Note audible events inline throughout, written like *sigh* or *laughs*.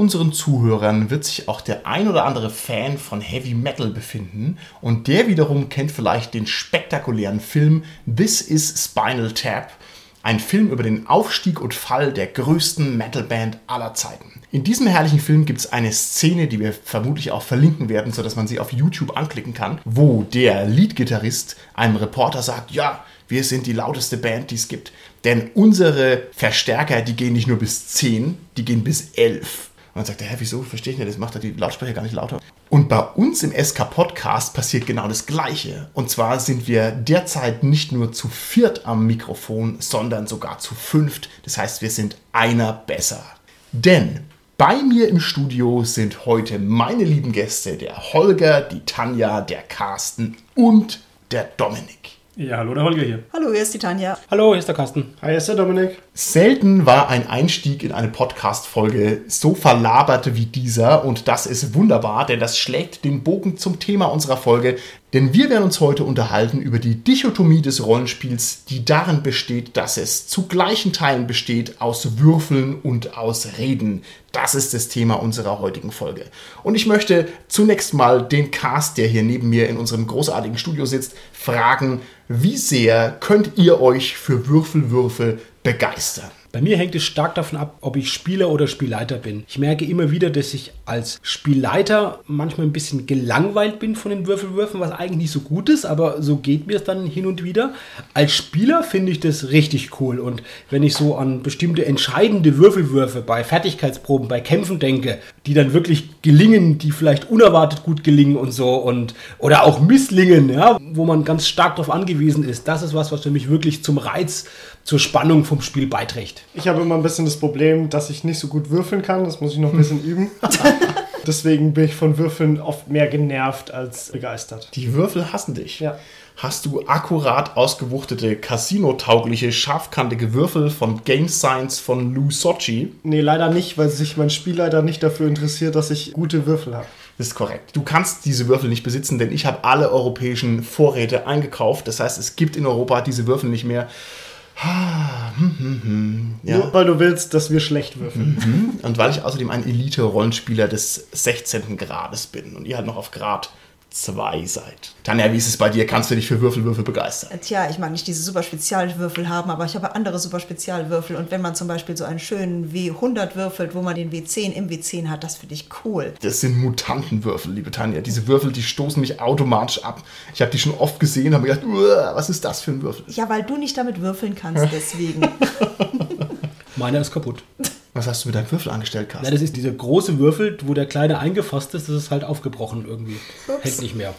Unseren Zuhörern wird sich auch der ein oder andere Fan von Heavy Metal befinden und der wiederum kennt vielleicht den spektakulären Film This is Spinal Tap, ein Film über den Aufstieg und Fall der größten Metalband aller Zeiten. In diesem herrlichen Film gibt es eine Szene, die wir vermutlich auch verlinken werden, sodass man sie auf YouTube anklicken kann, wo der Leadgitarrist einem Reporter sagt, ja, wir sind die lauteste Band, die es gibt. Denn unsere Verstärker, die gehen nicht nur bis 10, die gehen bis 11. Und dann sagt hä, wieso? Verstehe ich nicht, das macht er die Lautsprecher gar nicht lauter. Und bei uns im SK Podcast passiert genau das Gleiche. Und zwar sind wir derzeit nicht nur zu viert am Mikrofon, sondern sogar zu fünft. Das heißt, wir sind einer besser. Denn bei mir im Studio sind heute meine lieben Gäste, der Holger, die Tanja, der Carsten und der Dominik. Ja, hallo, der Holger hier. Hallo, hier ist die Tanja. Hallo, hier ist der Carsten. Hi, hier ist der Dominik. Selten war ein Einstieg in eine Podcast-Folge so verlabert wie dieser und das ist wunderbar, denn das schlägt den Bogen zum Thema unserer Folge. Denn wir werden uns heute unterhalten über die Dichotomie des Rollenspiels, die darin besteht, dass es zu gleichen Teilen besteht aus Würfeln und aus Reden. Das ist das Thema unserer heutigen Folge. Und ich möchte zunächst mal den Cast, der hier neben mir in unserem großartigen Studio sitzt, fragen, wie sehr könnt ihr euch für Würfelwürfe begeistern? Bei mir hängt es stark davon ab, ob ich Spieler oder Spielleiter bin. Ich merke immer wieder, dass ich als Spielleiter manchmal ein bisschen gelangweilt bin von den Würfelwürfen, was eigentlich nicht so gut ist, aber so geht mir es dann hin und wieder. Als Spieler finde ich das richtig cool und wenn ich so an bestimmte entscheidende Würfelwürfe bei Fertigkeitsproben, bei Kämpfen denke, die dann wirklich gelingen, die vielleicht unerwartet gut gelingen und so und oder auch misslingen, ja, wo man ganz stark darauf angewiesen ist, das ist was, was für mich wirklich zum Reiz, zur Spannung vom Spiel beiträgt. Ich habe immer ein bisschen das Problem, dass ich nicht so gut würfeln kann. Das muss ich noch ein bisschen üben. *laughs* Deswegen bin ich von Würfeln oft mehr genervt als begeistert. Die Würfel hassen dich. Ja. Hast du akkurat ausgewuchtete, casino-taugliche, scharfkantige Würfel von Game Science von Lou Sochi? Nee, leider nicht, weil sich mein Spielleiter nicht dafür interessiert, dass ich gute Würfel habe. Das ist korrekt. Du kannst diese Würfel nicht besitzen, denn ich habe alle europäischen Vorräte eingekauft. Das heißt, es gibt in Europa diese Würfel nicht mehr. Ah, hm, hm, hm. Ja. Nur weil du willst, dass wir schlecht würfeln. Mhm. Und weil ich außerdem ein Elite-Rollenspieler des 16. Grades bin und ihr halt noch auf Grad 2 seid. Tanja, wie ist es bei dir? Kannst du dich für Würfelwürfel begeistern? Tja, ich mag nicht diese super Spezialwürfel haben, aber ich habe andere super Spezialwürfel. Und wenn man zum Beispiel so einen schönen W100 würfelt, wo man den W10 im W10 hat, das finde ich cool. Das sind Mutantenwürfel, liebe Tanja. Diese Würfel, die stoßen mich automatisch ab. Ich habe die schon oft gesehen und habe mir gedacht, "Uah, was ist das für ein Würfel? Ja, weil du nicht damit würfeln kannst, *laughs* deswegen. Meiner ist kaputt. *laughs* Was hast du mit deinem Würfel angestellt, Ja, Carsten? das ist dieser große Würfel, wo der kleine eingefasst ist, das ist halt aufgebrochen irgendwie. Hält nicht mehr.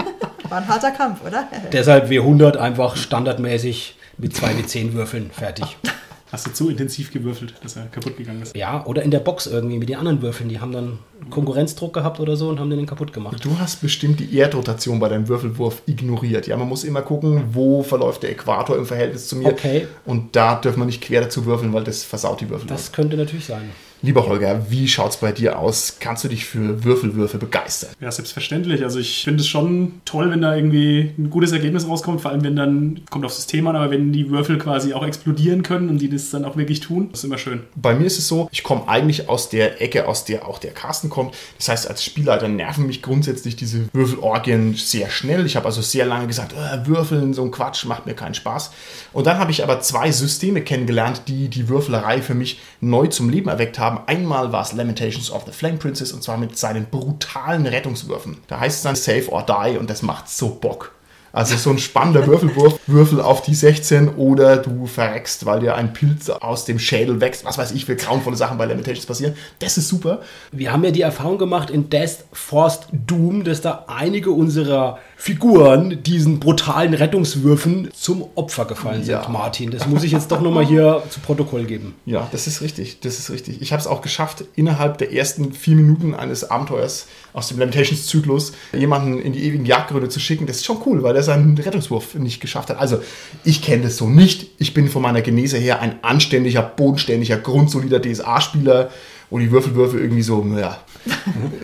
*laughs* War ein harter Kampf, oder? Deshalb W100 einfach standardmäßig mit zwei W10 Würfeln fertig. *laughs* Hast du zu intensiv gewürfelt, dass er kaputt gegangen ist? Ja, oder in der Box irgendwie mit den anderen Würfeln. Die haben dann Konkurrenzdruck gehabt oder so und haben den kaputt gemacht. Du hast bestimmt die Erdrotation bei deinem Würfelwurf ignoriert. Ja, man muss immer gucken, wo verläuft der Äquator im Verhältnis zu mir. Okay. Und da dürfen wir nicht quer dazu würfeln, weil das versaut die Würfel. Das könnte natürlich sein. Lieber Holger, wie schaut's bei dir aus? Kannst du dich für Würfelwürfe begeistern? Ja, selbstverständlich. Also ich finde es schon toll, wenn da irgendwie ein gutes Ergebnis rauskommt, vor allem wenn dann, kommt aufs System an, aber wenn die Würfel quasi auch explodieren können und die das dann auch wirklich tun, das ist immer schön. Bei mir ist es so, ich komme eigentlich aus der Ecke, aus der auch der Carsten kommt. Das heißt, als Spielleiter nerven mich grundsätzlich diese Würfelorgien sehr schnell. Ich habe also sehr lange gesagt, äh, Würfeln, so ein Quatsch, macht mir keinen Spaß. Und dann habe ich aber zwei Systeme kennengelernt, die die Würfelerei für mich neu zum Leben erweckt haben. Einmal war es Lamentations of the Flame Princess und zwar mit seinen brutalen Rettungswürfen. Da heißt es dann Save or Die und das macht so Bock. Also so ein spannender *laughs* Würfelwurf, Würfel auf die 16 oder du verreckst, weil dir ein Pilz aus dem Schädel wächst. Was weiß ich, für grauenvolle Sachen bei Lamentations passieren. Das ist super. Wir haben ja die Erfahrung gemacht in Death Forced Doom, dass da einige unserer Figuren diesen brutalen Rettungswürfen zum Opfer gefallen sind, Ja. Martin. Das muss ich jetzt doch nochmal hier *laughs* zu Protokoll geben. Ja, das ist richtig. Das ist richtig. Ich habe es auch geschafft, innerhalb der ersten vier Minuten eines Abenteuers aus dem Lamentations-Zyklus jemanden in die ewigen Jagdgründe zu schicken. Das ist schon cool, weil er seinen Rettungswurf nicht geschafft hat. Also, ich kenne das so nicht. Ich bin von meiner Genese her ein anständiger, bodenständiger, grundsolider DSA-Spieler, wo die Würfelwürfe irgendwie so, naja,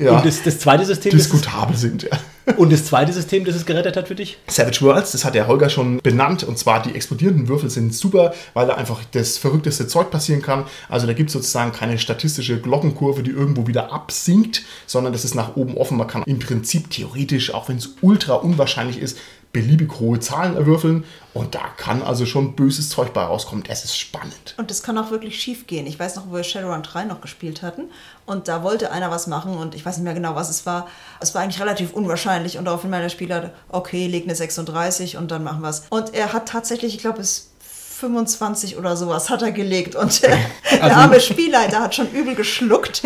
ja, Und das, das zweite System, das ist, diskutabel sind. Ja. und das zweite System, das es gerettet hat für dich? Savage Worlds, das hat der Holger schon benannt, und zwar die explodierenden Würfel sind super, weil da einfach das verrückteste Zeug passieren kann. Also da gibt es sozusagen keine statistische Glockenkurve, die irgendwo wieder absinkt, sondern das ist nach oben offen. Man kann im Prinzip theoretisch, auch wenn es ultra unwahrscheinlich ist, beliebig hohe Zahlen erwürfeln und da kann also schon böses Zeug bei rauskommen. Das ist spannend. Und das kann auch wirklich schief gehen. Ich weiß noch, wo wir Shadowrun 3 noch gespielt hatten. Und da wollte einer was machen und ich weiß nicht mehr genau, was es war. Es war eigentlich relativ unwahrscheinlich. Und daraufhin meiner Spieler, okay, leg eine 36 und dann machen wir es. Und er hat tatsächlich, ich glaube, es 25 oder sowas hat er gelegt. Und der, *laughs* der Also- arme Spielleiter hat schon übel geschluckt.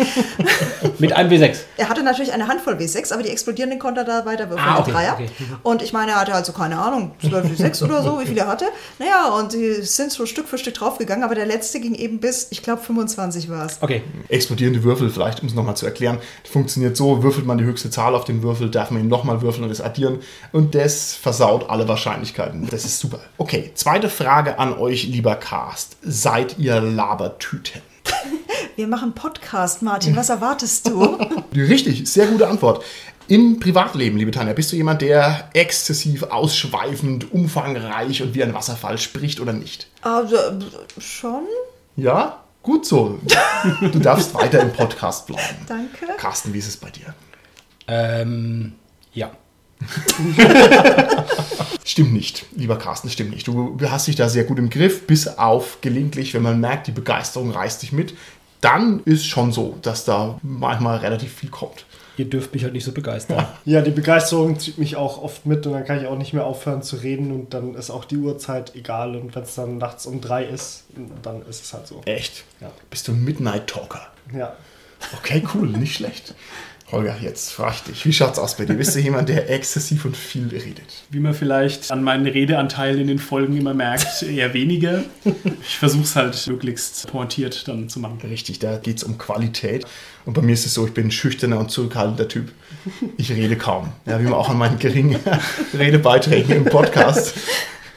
*laughs* Mit einem W6. Er hatte natürlich eine Handvoll W6, aber die explodierenden konnte er da weiter würfeln Ah, okay, Dreier. okay. Und ich meine, er hatte also keine Ahnung, 12 W6 oder so, wie viele er hatte. Naja, und die sind so Stück für Stück draufgegangen, aber der letzte ging eben bis, ich glaube, 25 war es. Okay. Explodierende Würfel, vielleicht um es nochmal zu erklären, funktioniert so, würfelt man die höchste Zahl auf den Würfel, darf man ihn nochmal würfeln und das addieren und das versaut alle Wahrscheinlichkeiten. Das ist super. Okay, zweite Frage an euch, lieber Cast. Seid ihr Labertüten? *laughs* Wir machen Podcast, Martin, was erwartest du? *laughs* Richtig, sehr gute Antwort. Im Privatleben, liebe Tanja, bist du jemand, der exzessiv, ausschweifend, umfangreich und wie ein Wasserfall spricht oder nicht? also, schon? Ja? Gut so. Du darfst weiter im Podcast bleiben. *laughs* Danke. Carsten, wie ist es bei dir? Ähm, ja. *laughs* Stimmt nicht, lieber Carsten, stimmt nicht. Du hast dich da sehr gut im Griff, bis auf gelegentlich, wenn man merkt, die Begeisterung reißt dich mit, dann ist schon so, dass da manchmal relativ viel kommt. Ihr dürft mich halt nicht so begeistern. Ja, die Begeisterung zieht mich auch oft mit und dann kann ich auch nicht mehr aufhören zu reden und dann ist auch die Uhrzeit egal und wenn es dann nachts um drei ist, dann ist es halt so. Echt? Ja. Bist du ein Midnight Talker? Ja. Okay, cool, nicht schlecht. Holger, jetzt frage ich dich, wie schaut's aus bei dir? Bist du jemand, der exzessiv und viel redet? Wie man vielleicht an meinen Redeanteilen in den Folgen immer merkt, eher weniger. Ich versuche es halt möglichst pointiert dann zu machen. Richtig, da geht's um Qualität. Und bei mir ist es so, ich bin ein schüchterner und zurückhaltender Typ. Ich rede kaum. Ja, wie man auch an meinen geringen *laughs* Redebeiträgen im Podcast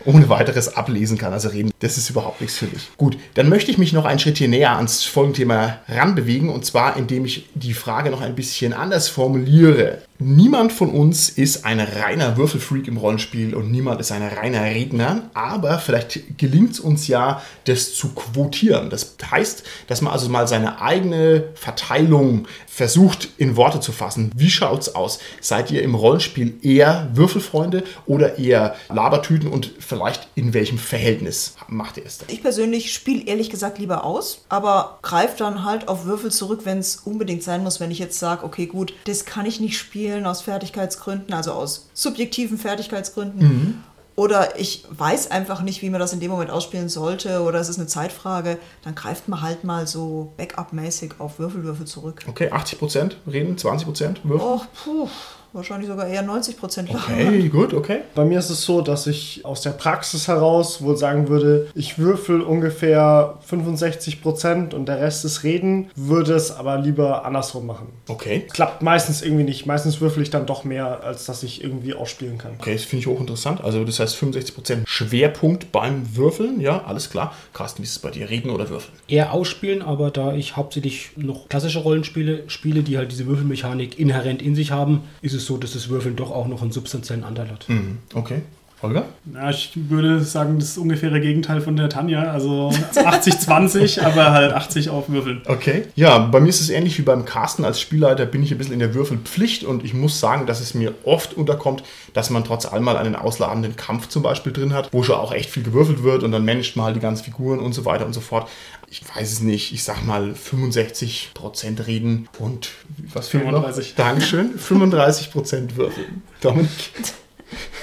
ohne weiteres ablesen kann. Also reden, das ist überhaupt nichts für mich. Gut, dann möchte ich mich noch einen Schritt hier näher ans Folgenthema ranbewegen. Und zwar, indem ich die Frage noch ein bisschen anders formuliere. Niemand von uns ist ein reiner Würfelfreak im Rollenspiel und niemand ist ein reiner Redner, aber vielleicht gelingt es uns ja, das zu quotieren. Das heißt, dass man also mal seine eigene Verteilung versucht in Worte zu fassen. Wie schaut's aus? Seid ihr im Rollenspiel eher Würfelfreunde oder eher Labertüten und vielleicht in welchem Verhältnis macht ihr es dann? Ich persönlich spiele ehrlich gesagt lieber aus, aber greife dann halt auf Würfel zurück, wenn es unbedingt sein muss. Wenn ich jetzt sage, okay, gut, das kann ich nicht spielen aus Fertigkeitsgründen, also aus subjektiven Fertigkeitsgründen. Oder ich weiß einfach nicht, wie man das in dem Moment ausspielen sollte, oder es ist eine Zeitfrage, dann greift man halt mal so Backup-mäßig auf Würfelwürfel zurück. Okay, 80% reden, 20% Würfel? Oh, puh, wahrscheinlich sogar eher 90 Prozent. Okay, gut, okay. Bei mir ist es so, dass ich aus der Praxis heraus wohl sagen würde, ich würfel ungefähr 65 Prozent und der Rest ist Reden, würde es aber lieber andersrum machen. Okay. Klappt meistens irgendwie nicht. Meistens würfel ich dann doch mehr, als dass ich irgendwie ausspielen kann. Okay, das finde ich auch interessant. Also das heißt 65% Schwerpunkt beim Würfeln, ja, alles klar. Carsten, wie ist es bei dir? Reden oder Würfeln? Eher ausspielen, aber da ich hauptsächlich noch klassische Rollenspiele spiele, die halt diese Würfelmechanik inhärent in sich haben, ist es so, dass das Würfeln doch auch noch einen substanziellen Anteil hat. Mhm. Okay. Holger? Ja, ich würde sagen, das ungefähre Gegenteil von der Tanja. Also *laughs* 80-20, aber halt 80 auf Würfeln. Okay. Ja, bei mir ist es ähnlich wie beim Carsten. Als Spielleiter bin ich ein bisschen in der Würfelpflicht und ich muss sagen, dass es mir oft unterkommt, dass man trotz allem mal einen ausladenden Kampf zum Beispiel drin hat, wo schon auch echt viel gewürfelt wird und dann managt man halt die ganzen Figuren und so weiter und so fort. Ich weiß es nicht, ich sag mal 65% reden und was fehlt noch? 35. Dankeschön. 35% würfeln. Dominik?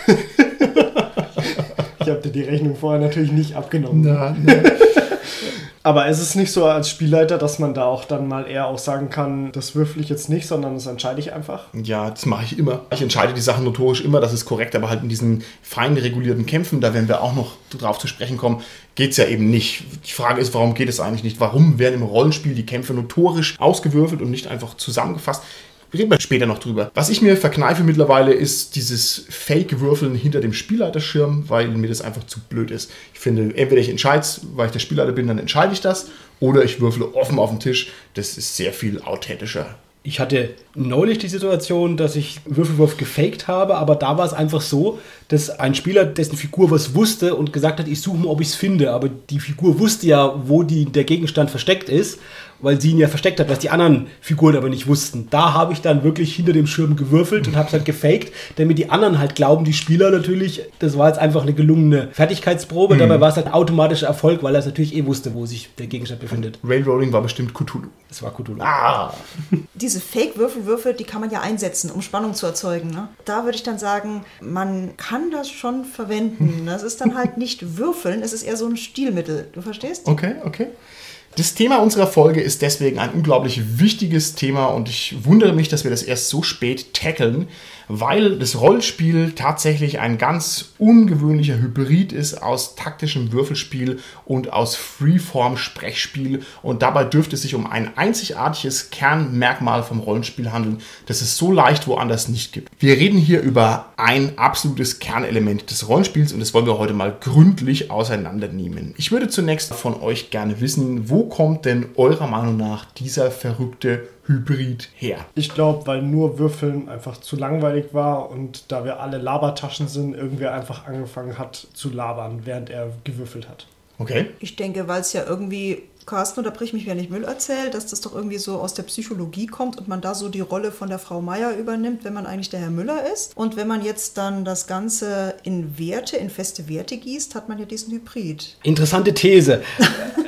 *laughs* Ich habe dir die Rechnung vorher natürlich nicht abgenommen. Na, *laughs* na. Aber ist es nicht so als Spielleiter, dass man da auch dann mal eher auch sagen kann, das würfel ich jetzt nicht, sondern das entscheide ich einfach? Ja, das mache ich immer. Ich entscheide die Sachen notorisch immer, das ist korrekt, aber halt in diesen fein regulierten Kämpfen, da werden wir auch noch drauf zu sprechen kommen, geht es ja eben nicht. Die Frage ist, warum geht es eigentlich nicht? Warum werden im Rollenspiel die Kämpfe notorisch ausgewürfelt und nicht einfach zusammengefasst? Reden wir später noch drüber. Was ich mir verkneife mittlerweile ist dieses Fake-Würfeln hinter dem Spielleiterschirm, weil mir das einfach zu blöd ist. Ich finde, entweder ich entscheide es, weil ich der Spielleiter bin, dann entscheide ich das, oder ich würfle offen auf den Tisch. Das ist sehr viel authentischer. Ich hatte neulich die Situation, dass ich Würfelwurf gefaked habe, aber da war es einfach so, dass ein Spieler, dessen Figur was wusste und gesagt hat, ich suche mal, ob ich es finde. Aber die Figur wusste ja, wo die, der Gegenstand versteckt ist, weil sie ihn ja versteckt hat, was die anderen Figuren aber nicht wussten. Da habe ich dann wirklich hinter dem Schirm gewürfelt und habe es halt gefaked, damit die anderen halt glauben, die Spieler natürlich, das war jetzt einfach eine gelungene Fertigkeitsprobe. Mhm. Dabei war es halt ein automatischer Erfolg, weil er es natürlich eh wusste, wo sich der Gegenstand befindet. Railrolling war bestimmt Cthulhu. Es war Cthulhu. Ah! *laughs* Diese Fake-Würfelwürfe, die kann man ja einsetzen, um Spannung zu erzeugen. Ne? Da würde ich dann sagen, man kann das schon verwenden. Das ist dann halt nicht Würfeln, es ist eher so ein Stilmittel. Du verstehst? Okay, okay. Das Thema unserer Folge ist deswegen ein unglaublich wichtiges Thema und ich wundere mich, dass wir das erst so spät tackeln, weil das Rollenspiel tatsächlich ein ganz ungewöhnlicher Hybrid ist aus taktischem Würfelspiel und aus Freeform-Sprechspiel und dabei dürfte es sich um ein einzigartiges Kernmerkmal vom Rollenspiel handeln, das es so leicht woanders nicht gibt. Wir reden hier über ein absolutes Kernelement des Rollenspiels und das wollen wir heute mal gründlich auseinandernehmen. Ich würde zunächst von euch gerne wissen, wo kommt denn eurer Meinung nach dieser verrückte Hybrid her? Ich glaube, weil nur Würfeln einfach zu langweilig war und da wir alle Labertaschen sind, irgendwer einfach angefangen hat zu labern, während er gewürfelt hat. Okay. Ich denke, weil es ja irgendwie, Carsten, unterbrich mich, wenn ich Müll erzähle, dass das doch irgendwie so aus der Psychologie kommt und man da so die Rolle von der Frau Meier übernimmt, wenn man eigentlich der Herr Müller ist. Und wenn man jetzt dann das Ganze in Werte, in feste Werte gießt, hat man ja diesen Hybrid. Interessante These. *laughs*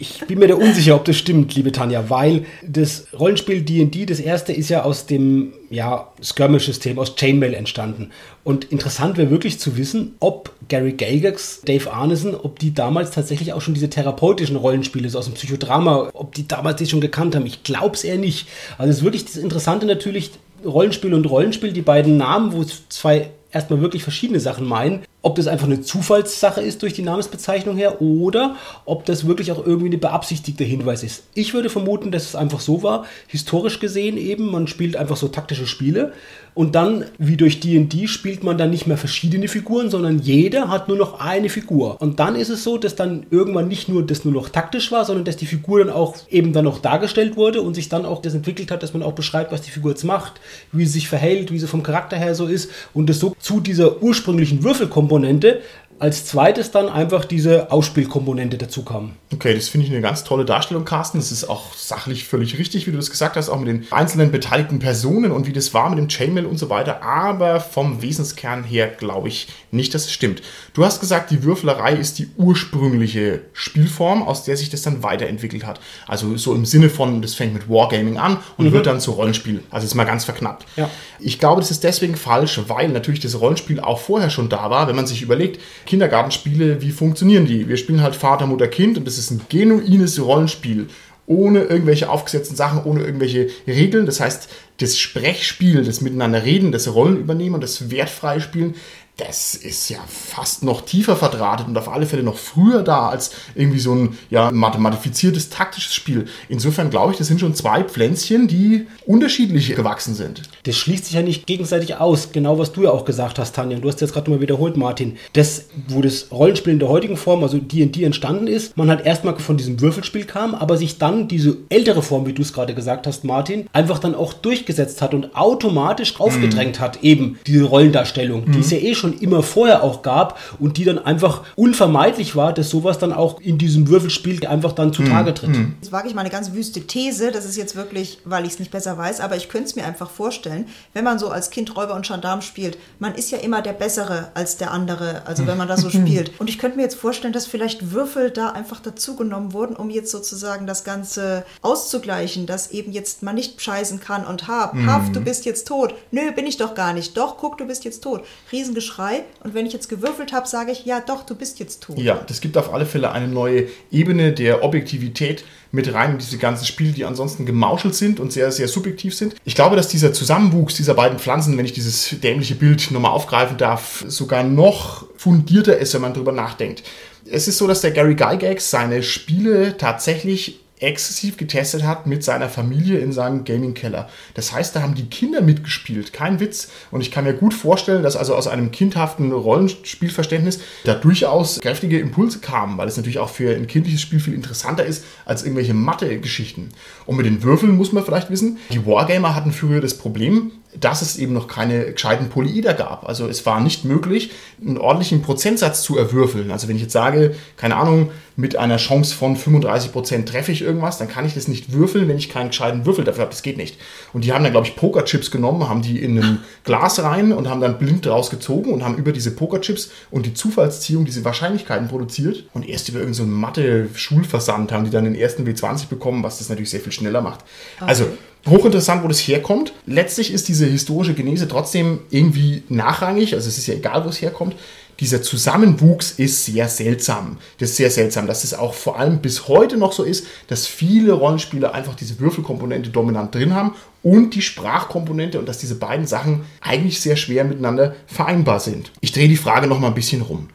ich bin mir da unsicher, ob das stimmt, liebe Tanja, weil das Rollenspiel D&D, das erste ist ja aus dem ja, Skirmish-System, aus Chainmail entstanden. Und interessant wäre wirklich zu wissen, ob Gary Gygax, Dave Arneson, ob die damals tatsächlich auch schon diese therapeutischen Rollenspiele so aus dem Psychodrama, ob die damals die schon gekannt haben. Ich glaube es eher nicht. Also es ist wirklich das Interessante natürlich, Rollenspiel und Rollenspiel, die beiden Namen, wo es zwei erstmal wirklich verschiedene Sachen meinen, ob das einfach eine Zufallssache ist durch die Namensbezeichnung her oder ob das wirklich auch irgendwie ein beabsichtigter Hinweis ist. Ich würde vermuten, dass es einfach so war, historisch gesehen eben, man spielt einfach so taktische Spiele und dann, wie durch D&D, spielt man dann nicht mehr verschiedene Figuren, sondern jeder hat nur noch eine Figur. Und dann ist es so, dass dann irgendwann nicht nur das nur noch taktisch war, sondern dass die Figur dann auch eben dann noch dargestellt wurde und sich dann auch das entwickelt hat, dass man auch beschreibt, was die Figur jetzt macht, wie sie sich verhält, wie sie vom Charakter her so ist und das so zu dieser ursprünglichen Würfelkomponente Komponente als zweites dann einfach diese Ausspielkomponente dazu kam. Okay, das finde ich eine ganz tolle Darstellung, Carsten. Das ist auch sachlich völlig richtig, wie du das gesagt hast, auch mit den einzelnen beteiligten Personen und wie das war mit dem Chainmail und so weiter. Aber vom Wesenskern her glaube ich nicht, dass es stimmt. Du hast gesagt, die Würfelerei ist die ursprüngliche Spielform, aus der sich das dann weiterentwickelt hat. Also so im Sinne von, das fängt mit Wargaming an und mhm. wird dann zu Rollenspiel. Also ist mal ganz verknappt. Ja. Ich glaube, das ist deswegen falsch, weil natürlich das Rollenspiel auch vorher schon da war, wenn man sich überlegt, Kindergartenspiele, wie funktionieren die? Wir spielen halt Vater, Mutter, Kind und das ist ein genuines Rollenspiel. Ohne irgendwelche aufgesetzten Sachen, ohne irgendwelche Regeln. Das heißt, das Sprechspiel, das Miteinander reden, das Rollen übernehmen und das wertfreie Spielen, das ist ja fast noch tiefer verdrahtet und auf alle Fälle noch früher da als irgendwie so ein ja, mathematifiziertes taktisches Spiel. Insofern glaube ich, das sind schon zwei Pflänzchen, die unterschiedlich gewachsen sind. Das schließt sich ja nicht gegenseitig aus, genau was du ja auch gesagt hast, Tanja. Du hast jetzt gerade mal wiederholt, Martin. Das, wo das Rollenspiel in der heutigen Form, also D&D entstanden ist, man halt erstmal von diesem Würfelspiel kam, aber sich dann diese ältere Form, wie du es gerade gesagt hast, Martin, einfach dann auch durchgesetzt hat und automatisch aufgedrängt mm. hat, eben diese Rollendarstellung, mm. die es ja eh schon schon immer vorher auch gab und die dann einfach unvermeidlich war, dass sowas dann auch in diesem Würfelspiel einfach dann zutage tritt. Mhm. Jetzt wage ich mal eine ganz wüste These, das ist jetzt wirklich, weil ich es nicht besser weiß, aber ich könnte es mir einfach vorstellen, wenn man so als Kind Räuber und Gendarm spielt, man ist ja immer der Bessere als der andere, also wenn man das so spielt. Und ich könnte mir jetzt vorstellen, dass vielleicht Würfel da einfach dazugenommen wurden, um jetzt sozusagen das Ganze auszugleichen, dass eben jetzt man nicht scheißen kann und ha, paff, du bist jetzt tot. Nö, bin ich doch gar nicht. Doch, guck, du bist jetzt tot. Riesengeschrei Schrei. Und wenn ich jetzt gewürfelt habe, sage ich, ja doch, du bist jetzt tot. Ja, das gibt auf alle Fälle eine neue Ebene der Objektivität mit rein in diese ganzen Spiele, die ansonsten gemauschelt sind und sehr, sehr subjektiv sind. Ich glaube, dass dieser Zusammenwuchs dieser beiden Pflanzen, wenn ich dieses dämliche Bild nochmal aufgreifen darf, sogar noch fundierter ist, wenn man drüber nachdenkt. Es ist so, dass der Gary Gygax seine Spiele tatsächlich exzessiv getestet hat mit seiner Familie in seinem Gaming-Keller. Das heißt, da haben die Kinder mitgespielt, kein Witz. Und ich kann mir gut vorstellen, dass also aus einem kindhaften Rollenspielverständnis da durchaus kräftige Impulse kamen, weil es natürlich auch für ein kindliches Spiel viel interessanter ist als irgendwelche Mathe-Geschichten. Und mit den Würfeln muss man vielleicht wissen, die Wargamer hatten früher das Problem, dass es eben noch keine gescheiten Polyeder gab. Also es war nicht möglich, einen ordentlichen Prozentsatz zu erwürfeln. Also wenn ich jetzt sage, keine Ahnung, mit einer Chance von 35% treffe ich irgendwas, dann kann ich das nicht würfeln, wenn ich keinen gescheiten Würfel dafür habe. Das geht nicht. Und die haben dann, glaube ich, Pokerchips genommen, haben die in ein *laughs* Glas rein und haben dann blind draus gezogen und haben über diese Pokerchips und die Zufallsziehung diese Wahrscheinlichkeiten produziert. Und erst über irgendeinen so Mathe-Schulversand haben die dann den ersten W20 bekommen, was das natürlich sehr viel schneller macht. Also hochinteressant, wo das herkommt. Letztlich ist diese historische Genese trotzdem irgendwie nachrangig, also es ist ja egal, wo es herkommt. Dieser Zusammenwuchs ist sehr seltsam. Das ist sehr seltsam, dass es auch vor allem bis heute noch so ist, dass viele Rollenspiele einfach diese Würfelkomponente dominant drin haben und die Sprachkomponente und dass diese beiden Sachen eigentlich sehr schwer miteinander vereinbar sind. Ich drehe die Frage noch mal ein bisschen rum.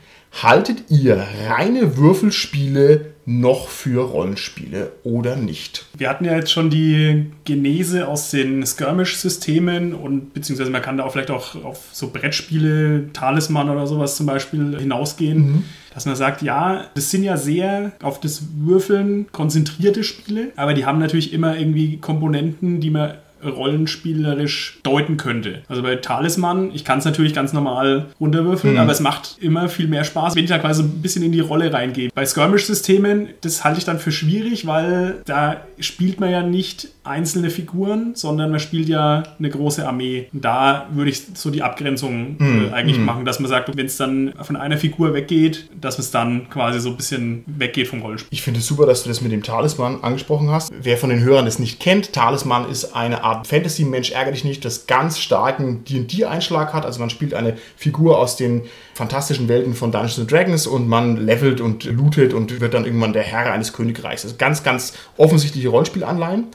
Haltet ihr reine Würfelspiele noch für Rollenspiele oder nicht? Wir hatten ja jetzt schon die Genese aus den Skirmish-Systemen und beziehungsweise man kann da auch vielleicht auch auf so Brettspiele, Talisman oder sowas zum Beispiel hinausgehen. Mhm. Dass man sagt, ja, das sind ja sehr auf das Würfeln konzentrierte Spiele, aber die haben natürlich immer irgendwie Komponenten, die man rollenspielerisch deuten könnte. Also bei Talisman, ich kann es natürlich ganz normal runterwürfeln, mhm. aber es macht immer viel mehr Spaß, wenn ich da quasi ein bisschen in die Rolle reingehe. Bei Skirmish-Systemen, das halte ich dann für schwierig, weil da spielt man ja nicht einzelne Figuren, sondern man spielt ja eine große Armee. Und da würde ich so die Abgrenzung äh, eigentlich mhm. machen, dass man sagt, wenn es dann von einer Figur weggeht, dass es dann quasi so ein bisschen weggeht vom Rollenspiel. Ich finde es super, dass du das mit dem Talisman angesprochen hast. Wer von den Hörern das nicht kennt, Talisman ist eine Art Fantasy-Mensch, ärgere dich nicht, das ganz starken D&D-Einschlag hat. Also man spielt eine Figur aus den fantastischen Welten von Dungeons Dragons und man levelt und lootet und wird dann irgendwann der Herr eines Königreichs. Also ganz, ganz offensichtliche Rollenspielanleihen.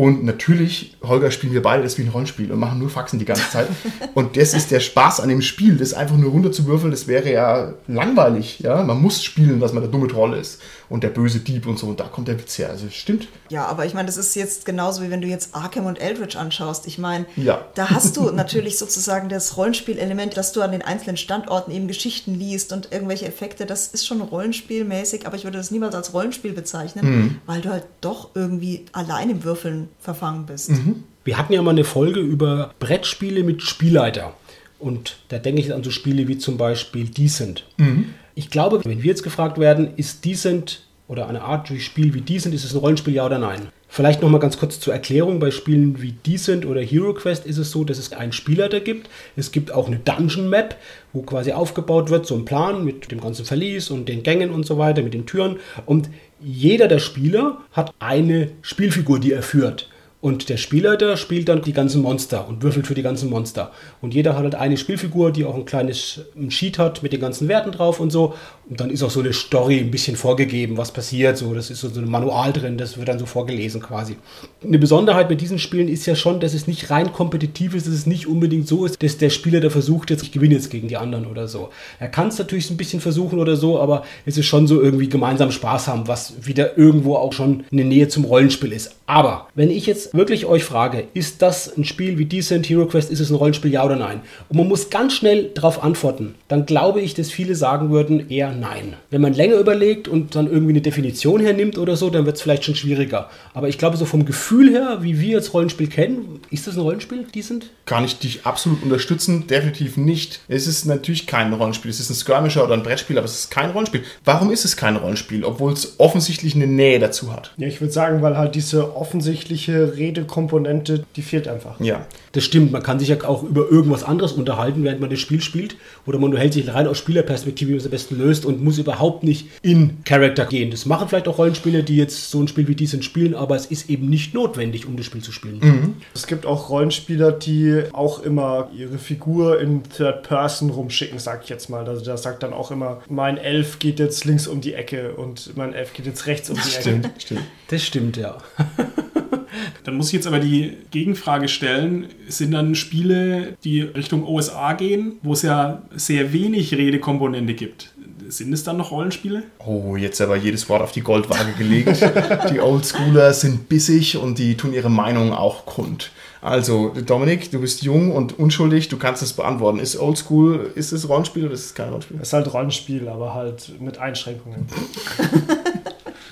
Und natürlich, Holger, spielen wir beide das wie ein Rollenspiel und machen nur Faxen die ganze Zeit. *laughs* Und das ist der Spaß an dem Spiel, das einfach nur runterzuwürfeln, das wäre ja langweilig. Ja? Man muss spielen, dass man der dumme Troll ist und der böse Dieb und so. Und da kommt der Witz her. Also stimmt. Ja, aber ich meine, das ist jetzt genauso wie wenn du jetzt Arkham und Eldritch anschaust. Ich meine, ja. da hast du *laughs* natürlich sozusagen das Rollenspielelement, dass du an den einzelnen Standorten eben Geschichten liest und irgendwelche Effekte. Das ist schon rollenspielmäßig, aber ich würde das niemals als Rollenspiel bezeichnen, mhm. weil du halt doch irgendwie allein im Würfeln verfangen bist. Mhm. Wir hatten ja mal eine Folge über Brettspiele mit Spielleiter. Und da denke ich an so Spiele wie zum Beispiel Decent. Mhm. Ich glaube, wenn wir jetzt gefragt werden, ist Decent oder eine Art Spiel wie Decent, ist es ein Rollenspiel, ja oder nein? Vielleicht nochmal ganz kurz zur Erklärung. Bei Spielen wie Decent oder Hero Quest ist es so, dass es einen Spielleiter gibt. Es gibt auch eine Dungeon Map, wo quasi aufgebaut wird, so ein Plan mit dem ganzen Verlies und den Gängen und so weiter, mit den Türen. Und jeder der Spieler hat eine Spielfigur, die er führt. Und der Spielleiter spielt dann die ganzen Monster und würfelt für die ganzen Monster. Und jeder hat halt eine Spielfigur, die auch ein kleines Sheet hat mit den ganzen Werten drauf und so. Und dann ist auch so eine Story ein bisschen vorgegeben, was passiert. So, das ist so ein Manual drin, das wird dann so vorgelesen quasi. Eine Besonderheit mit diesen Spielen ist ja schon, dass es nicht rein kompetitiv ist, dass es nicht unbedingt so ist, dass der Spieler da versucht, jetzt ich gewinne jetzt gegen die anderen oder so. Er kann es natürlich ein bisschen versuchen oder so, aber es ist schon so irgendwie gemeinsam Spaß haben, was wieder irgendwo auch schon eine Nähe zum Rollenspiel ist. Aber wenn ich jetzt wirklich euch frage, ist das ein Spiel wie Decent Hero Quest, ist es ein Rollenspiel, ja oder nein? Und man muss ganz schnell darauf antworten. Dann glaube ich, dass viele sagen würden, eher nein. Wenn man länger überlegt und dann irgendwie eine Definition hernimmt oder so, dann wird es vielleicht schon schwieriger. Aber ich glaube, so vom Gefühl her, wie wir jetzt Rollenspiel kennen, ist das ein Rollenspiel, Decent? Kann ich dich absolut unterstützen? Definitiv nicht. Es ist natürlich kein Rollenspiel. Es ist ein Skirmisher oder ein Brettspiel, aber es ist kein Rollenspiel. Warum ist es kein Rollenspiel, obwohl es offensichtlich eine Nähe dazu hat? Ja, ich würde sagen, weil halt diese offensichtliche Redekomponente, die fehlt einfach. Ja. Das stimmt, man kann sich ja auch über irgendwas anderes unterhalten, während man das Spiel spielt. Oder man hält sich rein aus Spielerperspektive, wie man es am besten löst und muss überhaupt nicht in Charakter gehen. Das machen vielleicht auch Rollenspiele, die jetzt so ein Spiel wie diesen spielen, aber es ist eben nicht notwendig, um das Spiel zu spielen. Es gibt auch Rollenspieler, die auch immer ihre Figur in Third Person rumschicken, sag ich jetzt mal. Also da sagt dann auch immer, mein Elf geht jetzt links um die Ecke und mein Elf geht jetzt rechts um die Ecke. Stimmt, stimmt. Das stimmt, ja. *laughs* Dann muss ich jetzt aber die Gegenfrage stellen, sind dann Spiele, die Richtung OSA gehen, wo es ja sehr wenig Redekomponente gibt. Sind es dann noch Rollenspiele? Oh, jetzt aber jedes Wort auf die Goldwaage gelegt. *laughs* die Oldschooler sind bissig und die tun ihre Meinung auch kund. Also, Dominik, du bist jung und unschuldig, du kannst es beantworten. Ist Oldschool, ist es Rollenspiel oder ist es kein Rollenspiel? Das ist halt Rollenspiel, aber halt mit Einschränkungen. *laughs*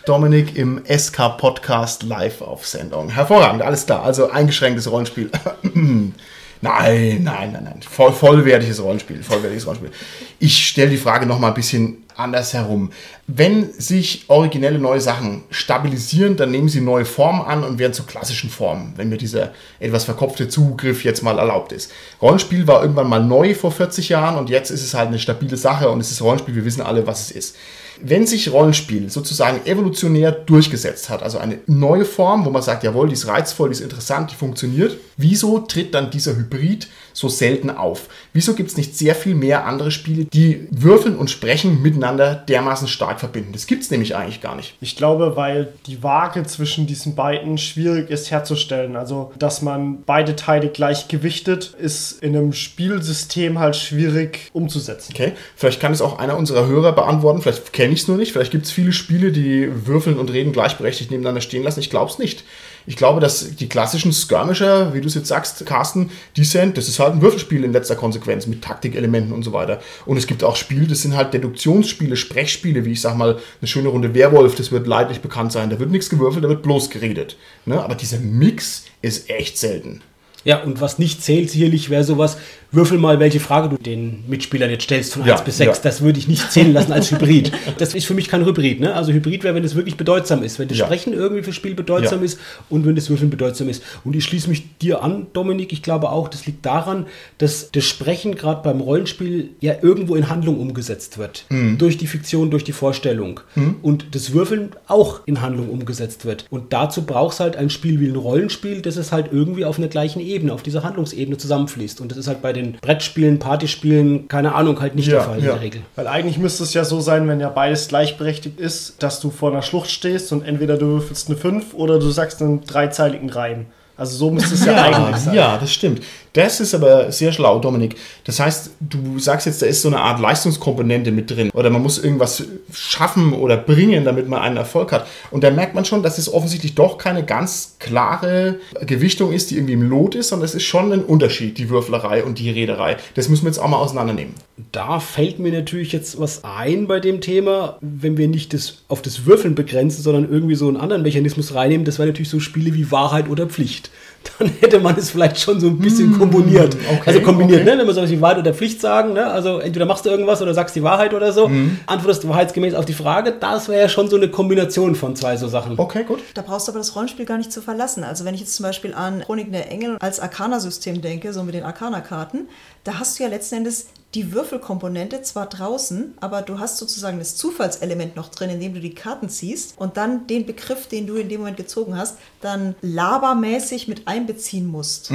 Dominik im SK-Podcast live auf Sendung. Hervorragend, alles klar. Also eingeschränktes Rollenspiel. *clears throat* nein, nein, nein, nein. Voll, vollwertiges Rollenspiel. Vollwertiges Rollenspiel. Ich stelle die Frage nochmal ein bisschen anders herum. Wenn sich originelle neue Sachen stabilisieren, dann nehmen sie neue Formen an und werden zu klassischen Formen, wenn mir dieser etwas verkopfte Zugriff jetzt mal erlaubt ist. Rollenspiel war irgendwann mal neu vor 40 Jahren und jetzt ist es halt eine stabile Sache und es ist Rollenspiel, wir wissen alle, was es ist. Wenn sich Rollenspiel sozusagen evolutionär durchgesetzt hat, also eine neue Form, wo man sagt, jawohl, die ist reizvoll, die ist interessant, die funktioniert, wieso tritt dann dieser Hybrid so selten auf? Wieso gibt es nicht sehr viel mehr andere Spiele, die Würfeln und Sprechen miteinander dermaßen stark verbinden? Das gibt es nämlich eigentlich gar nicht. Ich glaube, weil die Waage zwischen diesen beiden schwierig ist herzustellen. Also, dass man beide Teile gleich gewichtet, ist in einem Spielsystem halt schwierig umzusetzen. Okay, vielleicht kann es auch einer unserer Hörer beantworten, vielleicht kenne ich es nur nicht, vielleicht gibt es viele Spiele, die Würfeln und Reden gleichberechtigt nebeneinander stehen lassen. Ich glaube es nicht. Ich glaube, dass die klassischen Skirmisher, wie du es jetzt sagst, Carsten, sind, das ist halt ein Würfelspiel in letzter Konsequenz mit Taktikelementen und so weiter. Und es gibt auch Spiele, das sind halt Deduktionsspiele, Sprechspiele, wie ich sag mal, eine schöne Runde Werwolf, das wird leidlich bekannt sein. Da wird nichts gewürfelt, da wird bloß geredet. Ne? Aber dieser Mix ist echt selten. Ja, und was nicht zählt sicherlich wäre sowas, würfel mal, welche Frage du den Mitspielern jetzt stellst von Ja, 1 bis 6. ja. Das würde ich nicht zählen lassen als Hybrid. Das ist für mich kein Hybrid. Ne? Also Hybrid wäre, wenn es wirklich bedeutsam ist. Wenn das Ja. Sprechen irgendwie fürs Spiel bedeutsam ist und wenn das Würfeln bedeutsam ist. Und ich schließe mich dir an, Dominik. Ich glaube auch, das liegt daran, dass das Sprechen gerade beim Rollenspiel ja irgendwo in Handlung umgesetzt wird. Mhm. Durch die Fiktion, durch die Vorstellung. Und das Würfeln auch in Handlung umgesetzt wird. Und dazu braucht es halt ein Spiel wie ein Rollenspiel, das es halt irgendwie auf einer gleichen Ebene, auf dieser Handlungsebene zusammenfließt. Und das ist halt bei den Brettspielen, Partyspielen, keine Ahnung, halt nicht Ja, der Fall in ja. der Regel. Weil eigentlich müsste es ja so sein, wenn ja beides gleichberechtigt ist, dass du vor einer Schlucht stehst und entweder du würfelst eine 5 oder du sagst einen dreizeiligen Reim. Also so müsste es ja, eigentlich sein. ja, das stimmt. Das ist aber sehr schlau, Dominik. Das heißt, du sagst jetzt, da ist so eine Art Leistungskomponente mit drin. Oder man muss irgendwas schaffen oder bringen, damit man einen Erfolg hat. Und da merkt man schon, dass es offensichtlich doch keine ganz klare Gewichtung ist, die irgendwie im Lot ist, sondern es ist schon ein Unterschied, die Würflerei und die Rederei. Das müssen wir jetzt auch mal auseinandernehmen. Da fällt mir natürlich jetzt was ein bei dem Thema, wenn wir nicht das auf das Würfeln begrenzen, sondern irgendwie so einen anderen Mechanismus reinnehmen. Das wäre natürlich so Spiele wie Wahrheit oder Pflicht. Dann hätte man es vielleicht schon so ein bisschen kombiniert. okay, also kombiniert, okay. ne? wenn wir sowas wie Wahrheit oder Pflicht sagen. Ne? Also entweder machst du irgendwas oder sagst die Wahrheit oder so. Antwortest wahrheitsgemäß auf die Frage. Das wäre ja schon so eine Kombination von zwei so Sachen. Okay, gut. Da brauchst du aber das Rollenspiel gar nicht zu verlassen. Also wenn ich jetzt zum Beispiel an Chroniken der Engel als Arcana-System denke, so mit den Arcana-Karten, da hast du ja letzten Endes die Würfelkomponente zwar draußen, aber du hast sozusagen das Zufallselement noch drin, indem du die Karten ziehst und dann den Begriff, den du in dem Moment gezogen hast, dann labermäßig mit einbeziehen musst.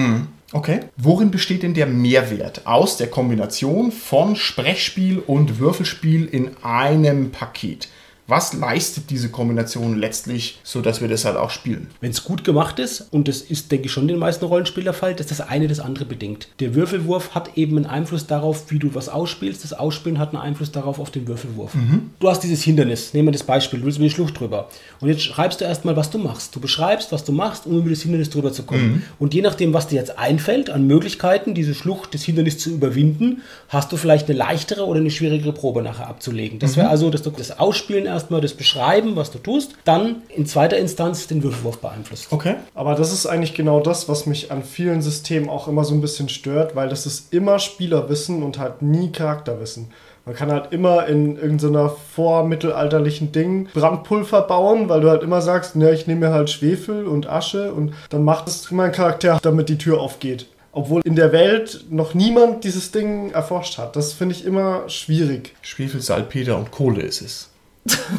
Okay. Worin besteht denn der Mehrwert aus der Kombination von Sprechspiel und Würfelspiel in einem Paket? Was leistet diese Kombination letztlich, sodass wir das halt auch spielen? Wenn es gut gemacht ist, und das ist, denke ich, schon den meisten Rollenspielen der Fall, dass das eine das andere bedingt. Der Würfelwurf hat eben einen Einfluss darauf, wie du was ausspielst. Das Ausspielen hat einen Einfluss darauf auf den Würfelwurf. Du hast dieses Hindernis. Nehmen wir das Beispiel. Du willst über die Schlucht drüber. Und jetzt schreibst du erstmal, was du machst. Du beschreibst, was du machst, um über das Hindernis drüber zu kommen. Und je nachdem, was dir jetzt einfällt an Möglichkeiten, diese Schlucht, das Hindernis zu überwinden, hast du vielleicht eine leichtere oder eine schwierigere Probe nachher abzulegen. Das wäre also, dass du das Ausspielen erstmal, das Beschreiben, was du tust, dann in zweiter Instanz den Würfelwurf beeinflusst. Okay. Aber das ist eigentlich genau das, was mich an vielen Systemen auch immer so ein bisschen stört, weil das ist immer Spielerwissen und halt nie Charakterwissen. Man kann halt immer in irgendeiner vormittelalterlichen Ding Brandpulver bauen, weil du halt immer sagst, ne, ich nehme mir halt Schwefel und Asche und dann macht es mein Charakter, damit die Tür aufgeht. Obwohl in der Welt noch niemand dieses Ding erforscht hat. Das finde ich immer schwierig. Schwefel, Salpeter und Kohle ist es.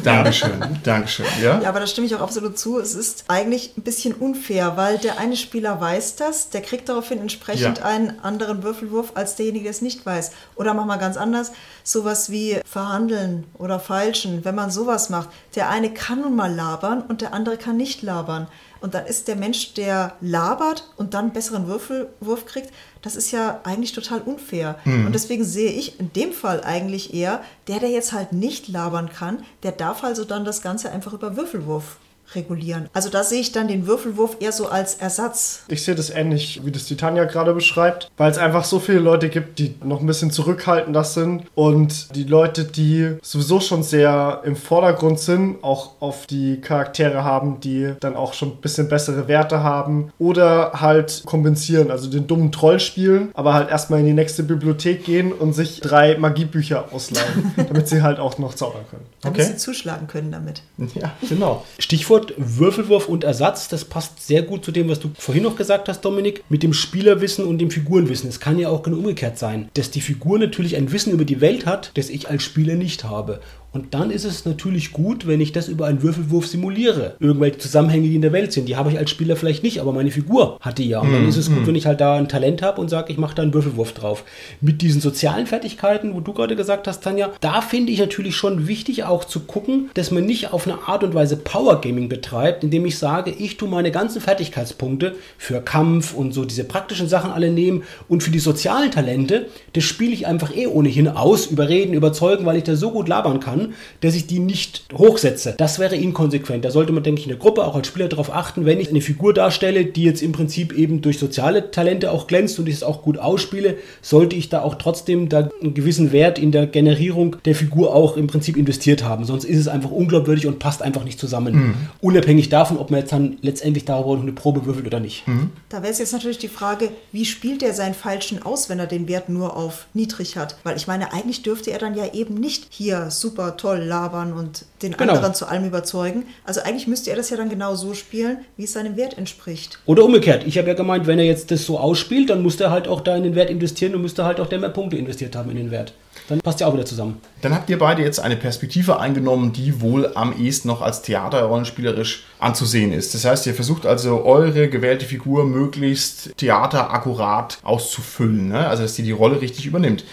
Dankeschön, Dankeschön. Ja? Ja, aber da stimme ich auch absolut zu. Es ist eigentlich ein bisschen unfair, weil der eine Spieler weiß das, der kriegt daraufhin entsprechend Ja. einen anderen Würfelwurf als derjenige, der es nicht weiß. Oder mach mal ganz anders, sowas wie verhandeln oder feilschen. Wenn man sowas macht, der eine kann nun mal labern und der andere kann nicht labern. Und dann ist der Mensch, der labert und dann einen besseren Würfelwurf kriegt, das ist ja eigentlich total unfair. Und deswegen sehe ich in dem Fall eigentlich eher, der, der jetzt halt nicht labern kann, der darf also dann das Ganze einfach über Würfelwurf regulieren. Also da sehe ich dann den Würfelwurf eher so als Ersatz. Ich sehe das ähnlich, wie das die Tanja gerade beschreibt, weil es einfach so viele Leute gibt, die noch ein bisschen zurückhaltender sind und die Leute, die sowieso schon sehr im Vordergrund sind, auch auf die Charaktere haben, die dann auch schon ein bisschen bessere Werte haben oder halt kompensieren, also den dummen Troll spielen, aber halt erstmal in die nächste Bibliothek gehen und sich drei Magiebücher ausleihen, *laughs* damit sie halt auch noch zaubern können. Damit Okay. sie zuschlagen können damit. ja, genau. Stichwort Würfelwurf und Ersatz, das passt sehr gut zu dem, was du vorhin noch gesagt hast, Dominik, mit dem Spielerwissen und dem Figurenwissen. Es kann ja auch genau umgekehrt sein, dass die Figur natürlich ein Wissen über die Welt hat, das ich als Spieler nicht habe. Und dann ist es natürlich gut, wenn ich das über einen Würfelwurf simuliere. Irgendwelche Zusammenhänge, die in der Welt sind, die habe ich als Spieler vielleicht nicht, aber meine Figur hat die ja. Und dann ist es gut, wenn ich halt da ein Talent habe und sage, ich mache da einen Würfelwurf drauf. Mit diesen sozialen Fertigkeiten, wo du gerade gesagt hast, Tanja, da finde ich natürlich schon wichtig auch zu gucken, dass man nicht auf eine Art und Weise Power Gaming betreibt, indem ich sage, ich tue meine ganzen Fertigkeitspunkte für Kampf und so diese praktischen Sachen alle nehmen und für die sozialen Talente, das spiele ich einfach eh ohnehin aus, überreden, überzeugen, weil ich da so gut labern kann, dass ich die nicht hochsetze. Das wäre inkonsequent. Da sollte man, denke ich, in der Gruppe auch als Spieler darauf achten, wenn ich eine Figur darstelle, die jetzt im Prinzip eben durch soziale Talente auch glänzt und ich es auch gut ausspiele, sollte ich da auch trotzdem da einen gewissen Wert in der Generierung der Figur auch im Prinzip investiert haben. Sonst ist es einfach unglaubwürdig und passt einfach nicht zusammen. Unabhängig davon, ob man jetzt dann letztendlich darüber noch eine Probe würfelt oder nicht. Da wäre es jetzt natürlich die Frage, wie spielt er seinen Falschen aus, wenn er den Wert nur auf niedrig hat? Weil ich meine, eigentlich dürfte er dann ja eben nicht hier super toll labern und den Genau. anderen zu allem überzeugen. Also eigentlich müsste er das ja dann genau so spielen, wie es seinem Wert entspricht. Oder umgekehrt. Ich habe ja gemeint, wenn er jetzt das so ausspielt, dann muss er halt auch da in den Wert investieren und müsste halt auch der mehr Punkte investiert haben in den Wert. Dann passt ja auch wieder zusammen. Dann habt ihr beide jetzt eine Perspektive eingenommen, die wohl am ehesten noch als Theaterrollenspielerisch anzusehen ist. Das heißt, ihr versucht also eure gewählte Figur möglichst theaterakkurat auszufüllen, ne? also dass die die Rolle richtig übernimmt.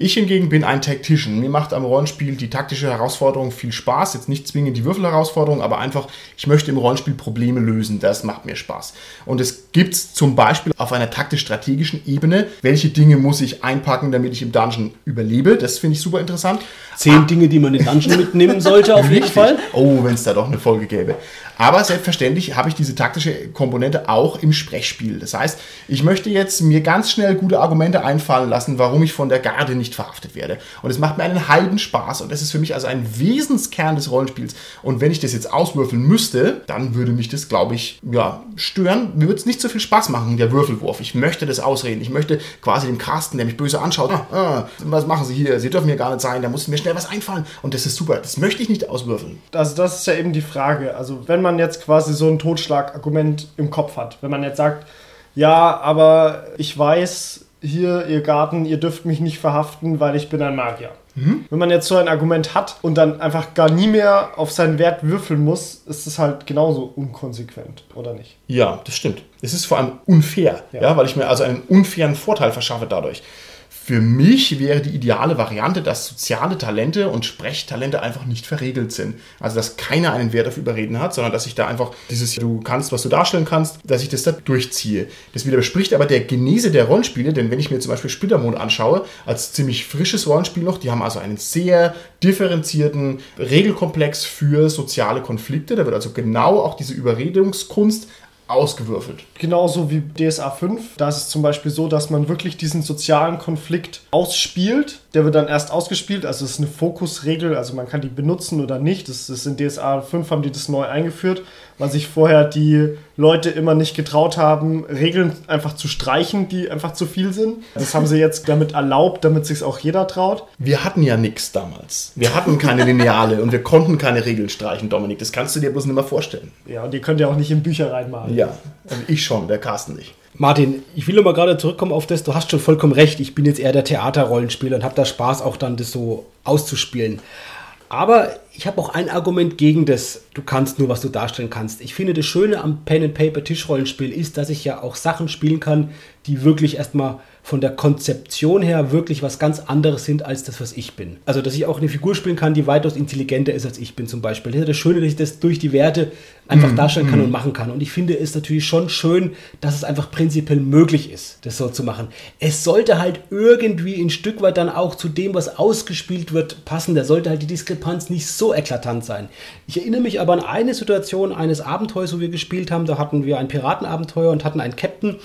Ich hingegen bin ein Tactician. Mir macht am Rollenspiel die taktische Herausforderung viel Spaß. Jetzt nicht zwingend die Würfelherausforderung, aber einfach, ich möchte im Rollenspiel Probleme lösen. Das macht mir Spaß. Und es gibt zum Beispiel auf einer taktisch-strategischen Ebene, welche Dinge muss ich einpacken, damit ich im Dungeon überlebe. Das finde ich super interessant. Zehn Dinge, die man in den Dungeon mitnehmen sollte, auf jeden. Fall. Oh, wenn es da doch eine Folge gäbe. Aber selbstverständlich habe ich diese taktische Komponente auch im Sprechspiel. Das heißt, ich möchte jetzt mir ganz schnell gute Argumente einfallen lassen, warum ich von der Garde nicht verhaftet werde. Und es macht mir einen halben Spaß und das ist für mich also ein Wesenskern des Rollenspiels. Und wenn ich das jetzt auswürfeln müsste, dann würde mich das, glaube ich, ja, stören. Mir würde es nicht so viel Spaß machen, der Würfelwurf. Ich möchte das ausreden. Ich möchte quasi dem Carsten, der mich böse anschaut, ah, ah, was machen Sie hier? Sie dürfen hier gar nicht sein. Da muss mir schnell was einfallen. Und das ist super. Das möchte ich nicht auswürfeln. Also das ist ja eben die Frage. Also wenn man jetzt quasi so ein Totschlagargument im Kopf hat, wenn man jetzt sagt, ja, aber ich weiß, hier, ihr Garten, ihr dürft mich nicht verhaften, weil ich bin ein Magier. Wenn man jetzt so ein Argument hat und dann einfach gar nie mehr auf seinen Wert würfeln muss, ist es halt genauso unkonsequent, oder nicht? Ja, das stimmt. Es ist vor allem unfair, ja. Ja. weil ich mir also einen unfairen Vorteil verschaffe dadurch. Für mich wäre die ideale Variante, dass soziale Talente und Sprechtalente einfach nicht verregelt sind. Also, dass keiner einen Wert auf Überreden hat, sondern dass ich da einfach dieses, du kannst, was du darstellen kannst, dass ich das da durchziehe. Das widerspricht aber der Genese der Rollenspiele, denn wenn ich mir zum Beispiel Splittermond anschaue, als ziemlich frisches Rollenspiel noch, die haben also einen sehr differenzierten Regelkomplex für soziale Konflikte. Da wird also genau auch diese Überredungskunst ausgewürfelt. Genauso wie DSA 5. Da ist es zum Beispiel so, dass man wirklich diesen sozialen Konflikt ausspielt Der wird dann erst ausgespielt, also es ist eine Fokusregel, also man kann die benutzen oder nicht. Das ist in DSA 5 haben die das neu eingeführt, weil sich vorher die Leute immer nicht getraut haben, Regeln einfach zu streichen, die einfach zu viel sind. Das haben sie jetzt damit erlaubt, damit sich auch jeder traut. Wir hatten ja nichts damals. Wir hatten keine Lineale und wir konnten keine Regeln streichen, Dominik. Das kannst du dir bloß nicht mehr vorstellen. Ja, und die könnt ihr auch nicht in Bücher reinmalen. Ja, also ich schon, der Carsten nicht. Martin, ich will noch mal gerade zurückkommen auf das, du hast schon vollkommen recht, ich bin jetzt eher der Theaterrollenspieler und habe da Spaß auch dann das so auszuspielen. Aber ich habe auch ein Argument gegen das, du kannst nur, was du darstellen kannst. Ich finde, das Schöne am Pen-and-Paper-Tischrollenspiel ist, dass ich ja auch Sachen spielen kann, die wirklich erstmal von der Konzeption her wirklich was ganz anderes sind als das, was ich bin. Also, dass ich auch eine Figur spielen kann, die weitaus intelligenter ist als ich bin zum Beispiel. Das ist das Schöne, dass ich das durch die Werte einfach darstellen kann und machen kann. Und ich finde es natürlich schon schön, dass es einfach prinzipiell möglich ist, das so zu machen. Es sollte halt irgendwie ein Stück weit dann auch zu dem, was ausgespielt wird, passen. Da sollte halt die Diskrepanz nicht so eklatant sein. Ich erinnere mich aber an eine Situation eines Abenteuers, wo wir gespielt haben. Da hatten wir ein Piratenabenteuer und hatten einen Captain.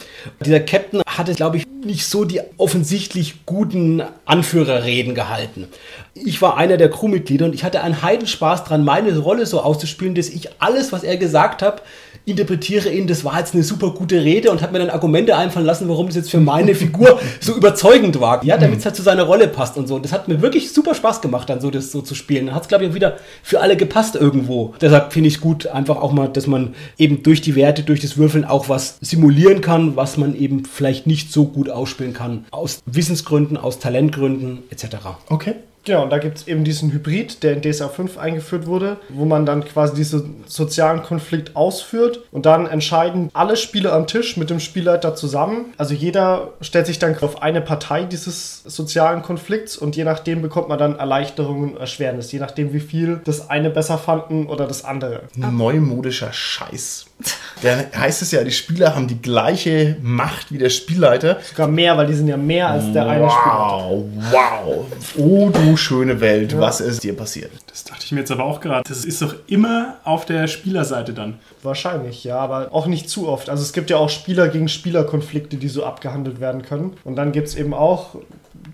Dieser Captain hatte, glaube ich, nicht so die offensichtlich guten Anführerreden gehalten. Ich war einer der Crewmitglieder und ich hatte einen Heidenspaß dran, meine Rolle so auszuspielen, dass ich alles, was er gesagt hat, interpretiere in, das war jetzt eine super gute Rede und hat mir dann Argumente einfallen lassen, warum das jetzt für meine Figur so überzeugend war. Ja, damit es halt zu seiner Rolle passt und so. Und das hat mir wirklich super Spaß gemacht, dann so das so zu spielen. Dann hat es, glaube ich, auch wieder für alle gepasst irgendwo. Deshalb finde ich gut, einfach auch mal, dass man eben durch die Werte, durch das Würfeln auch was simulieren kann, was man eben vielleicht nicht so gut ausspielen kann. Aus Wissensgründen, aus Talentgründen etc. Okay. Genau, und da gibt es eben diesen Hybrid, der in DSA 5 eingeführt wurde, wo man dann quasi diesen sozialen Konflikt ausführt und dann entscheiden alle Spieler am Tisch mit dem Spielleiter zusammen. Also jeder stellt sich dann auf eine Partei dieses sozialen Konflikts und je nachdem bekommt man dann Erleichterungen und Erschwernis, je nachdem wie viel das eine besser fanden oder das andere. Neumodischer Scheiß. Dann heißt es ja, die Spieler haben die gleiche Macht wie der Spielleiter. Sogar mehr, weil die sind ja mehr als der eine Spielleiter. Wow, wow. Oh, du schöne Welt, was ist dir passiert? Das dachte ich mir jetzt aber auch gerade. Das ist doch immer auf der Spielerseite dann. Wahrscheinlich, ja, aber auch nicht zu oft. Also es gibt ja auch Spieler gegen Spieler-Konflikte, die so abgehandelt werden können. Und dann gibt es eben auch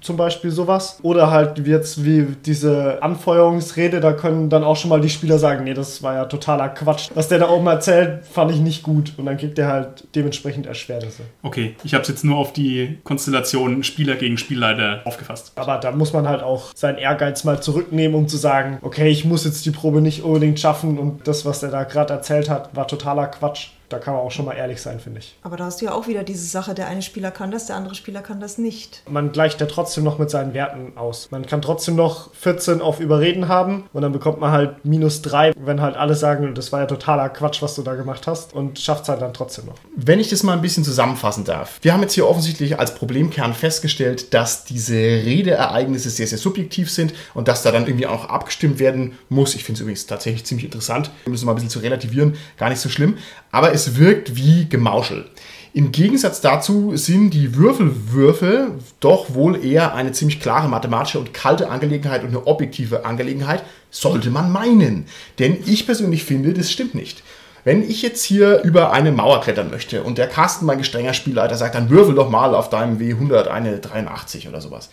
zum Beispiel sowas. Oder halt jetzt wie diese Anfeuerungsrede, da können dann auch schon mal die Spieler sagen, nee, das war ja totaler Quatsch. Was der da oben erzählt, fand ich nicht gut. Und dann kriegt der halt dementsprechend Erschwernisse. Okay, ich habe es jetzt nur auf die Konstellation Spieler gegen Spielleiter aufgefasst. Aber da muss man halt auch seinen Ehrgeiz mal zurücknehmen, um zu sagen, okay, ich muss jetzt die Probe nicht unbedingt schaffen und das, was der da gerade erzählt hat, war totaler Quatsch. Da kann man auch schon mal ehrlich sein, finde ich. Aber da hast du ja auch wieder diese Sache, der eine Spieler kann das, der andere Spieler kann das nicht. Man gleicht ja trotzdem noch mit seinen Werten aus. Man kann trotzdem noch 14 auf Überreden haben und dann bekommt man halt minus 3, wenn halt alle sagen, das war ja totaler Quatsch, was du da gemacht hast und schafft es halt dann trotzdem noch. Wenn ich das mal ein bisschen zusammenfassen darf. Wir haben jetzt hier offensichtlich als Problemkern festgestellt, dass diese Redeereignisse sehr, sehr subjektiv sind und dass da dann irgendwie auch abgestimmt werden muss. Ich finde es übrigens tatsächlich ziemlich interessant. Wir müssen mal ein bisschen zu relativieren, gar nicht so schlimm. Aber es wirkt wie Gemauschel. Im Gegensatz dazu sind die Würfelwürfel doch wohl eher eine ziemlich klare mathematische und kalte Angelegenheit und eine objektive Angelegenheit, sollte man meinen. Denn ich persönlich finde, das stimmt nicht. Wenn ich jetzt hier über eine Mauer klettern möchte und der Carsten, mein gestrenger Spielleiter, sagt, dann würfel doch mal auf deinem W100 eine 83 oder sowas,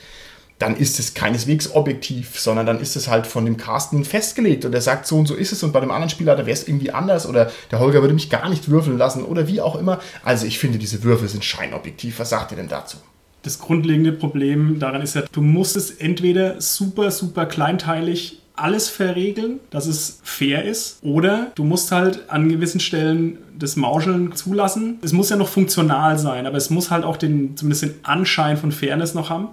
dann ist es keineswegs objektiv, sondern dann ist es halt von dem Carsten festgelegt und er sagt, so und so ist es und bei dem anderen Spieler, da wäre es irgendwie anders oder der Holger würde mich gar nicht würfeln lassen oder wie auch immer. Also ich finde, diese Würfel sind scheinobjektiv. Was sagt ihr denn dazu? Das grundlegende Problem daran ist ja, du musst es entweder super, super kleinteilig alles verregeln, dass es fair ist. Oder du musst halt an gewissen Stellen das Mauscheln zulassen. Es muss ja noch funktional sein, aber es muss halt auch den, zumindest den Anschein von Fairness noch haben.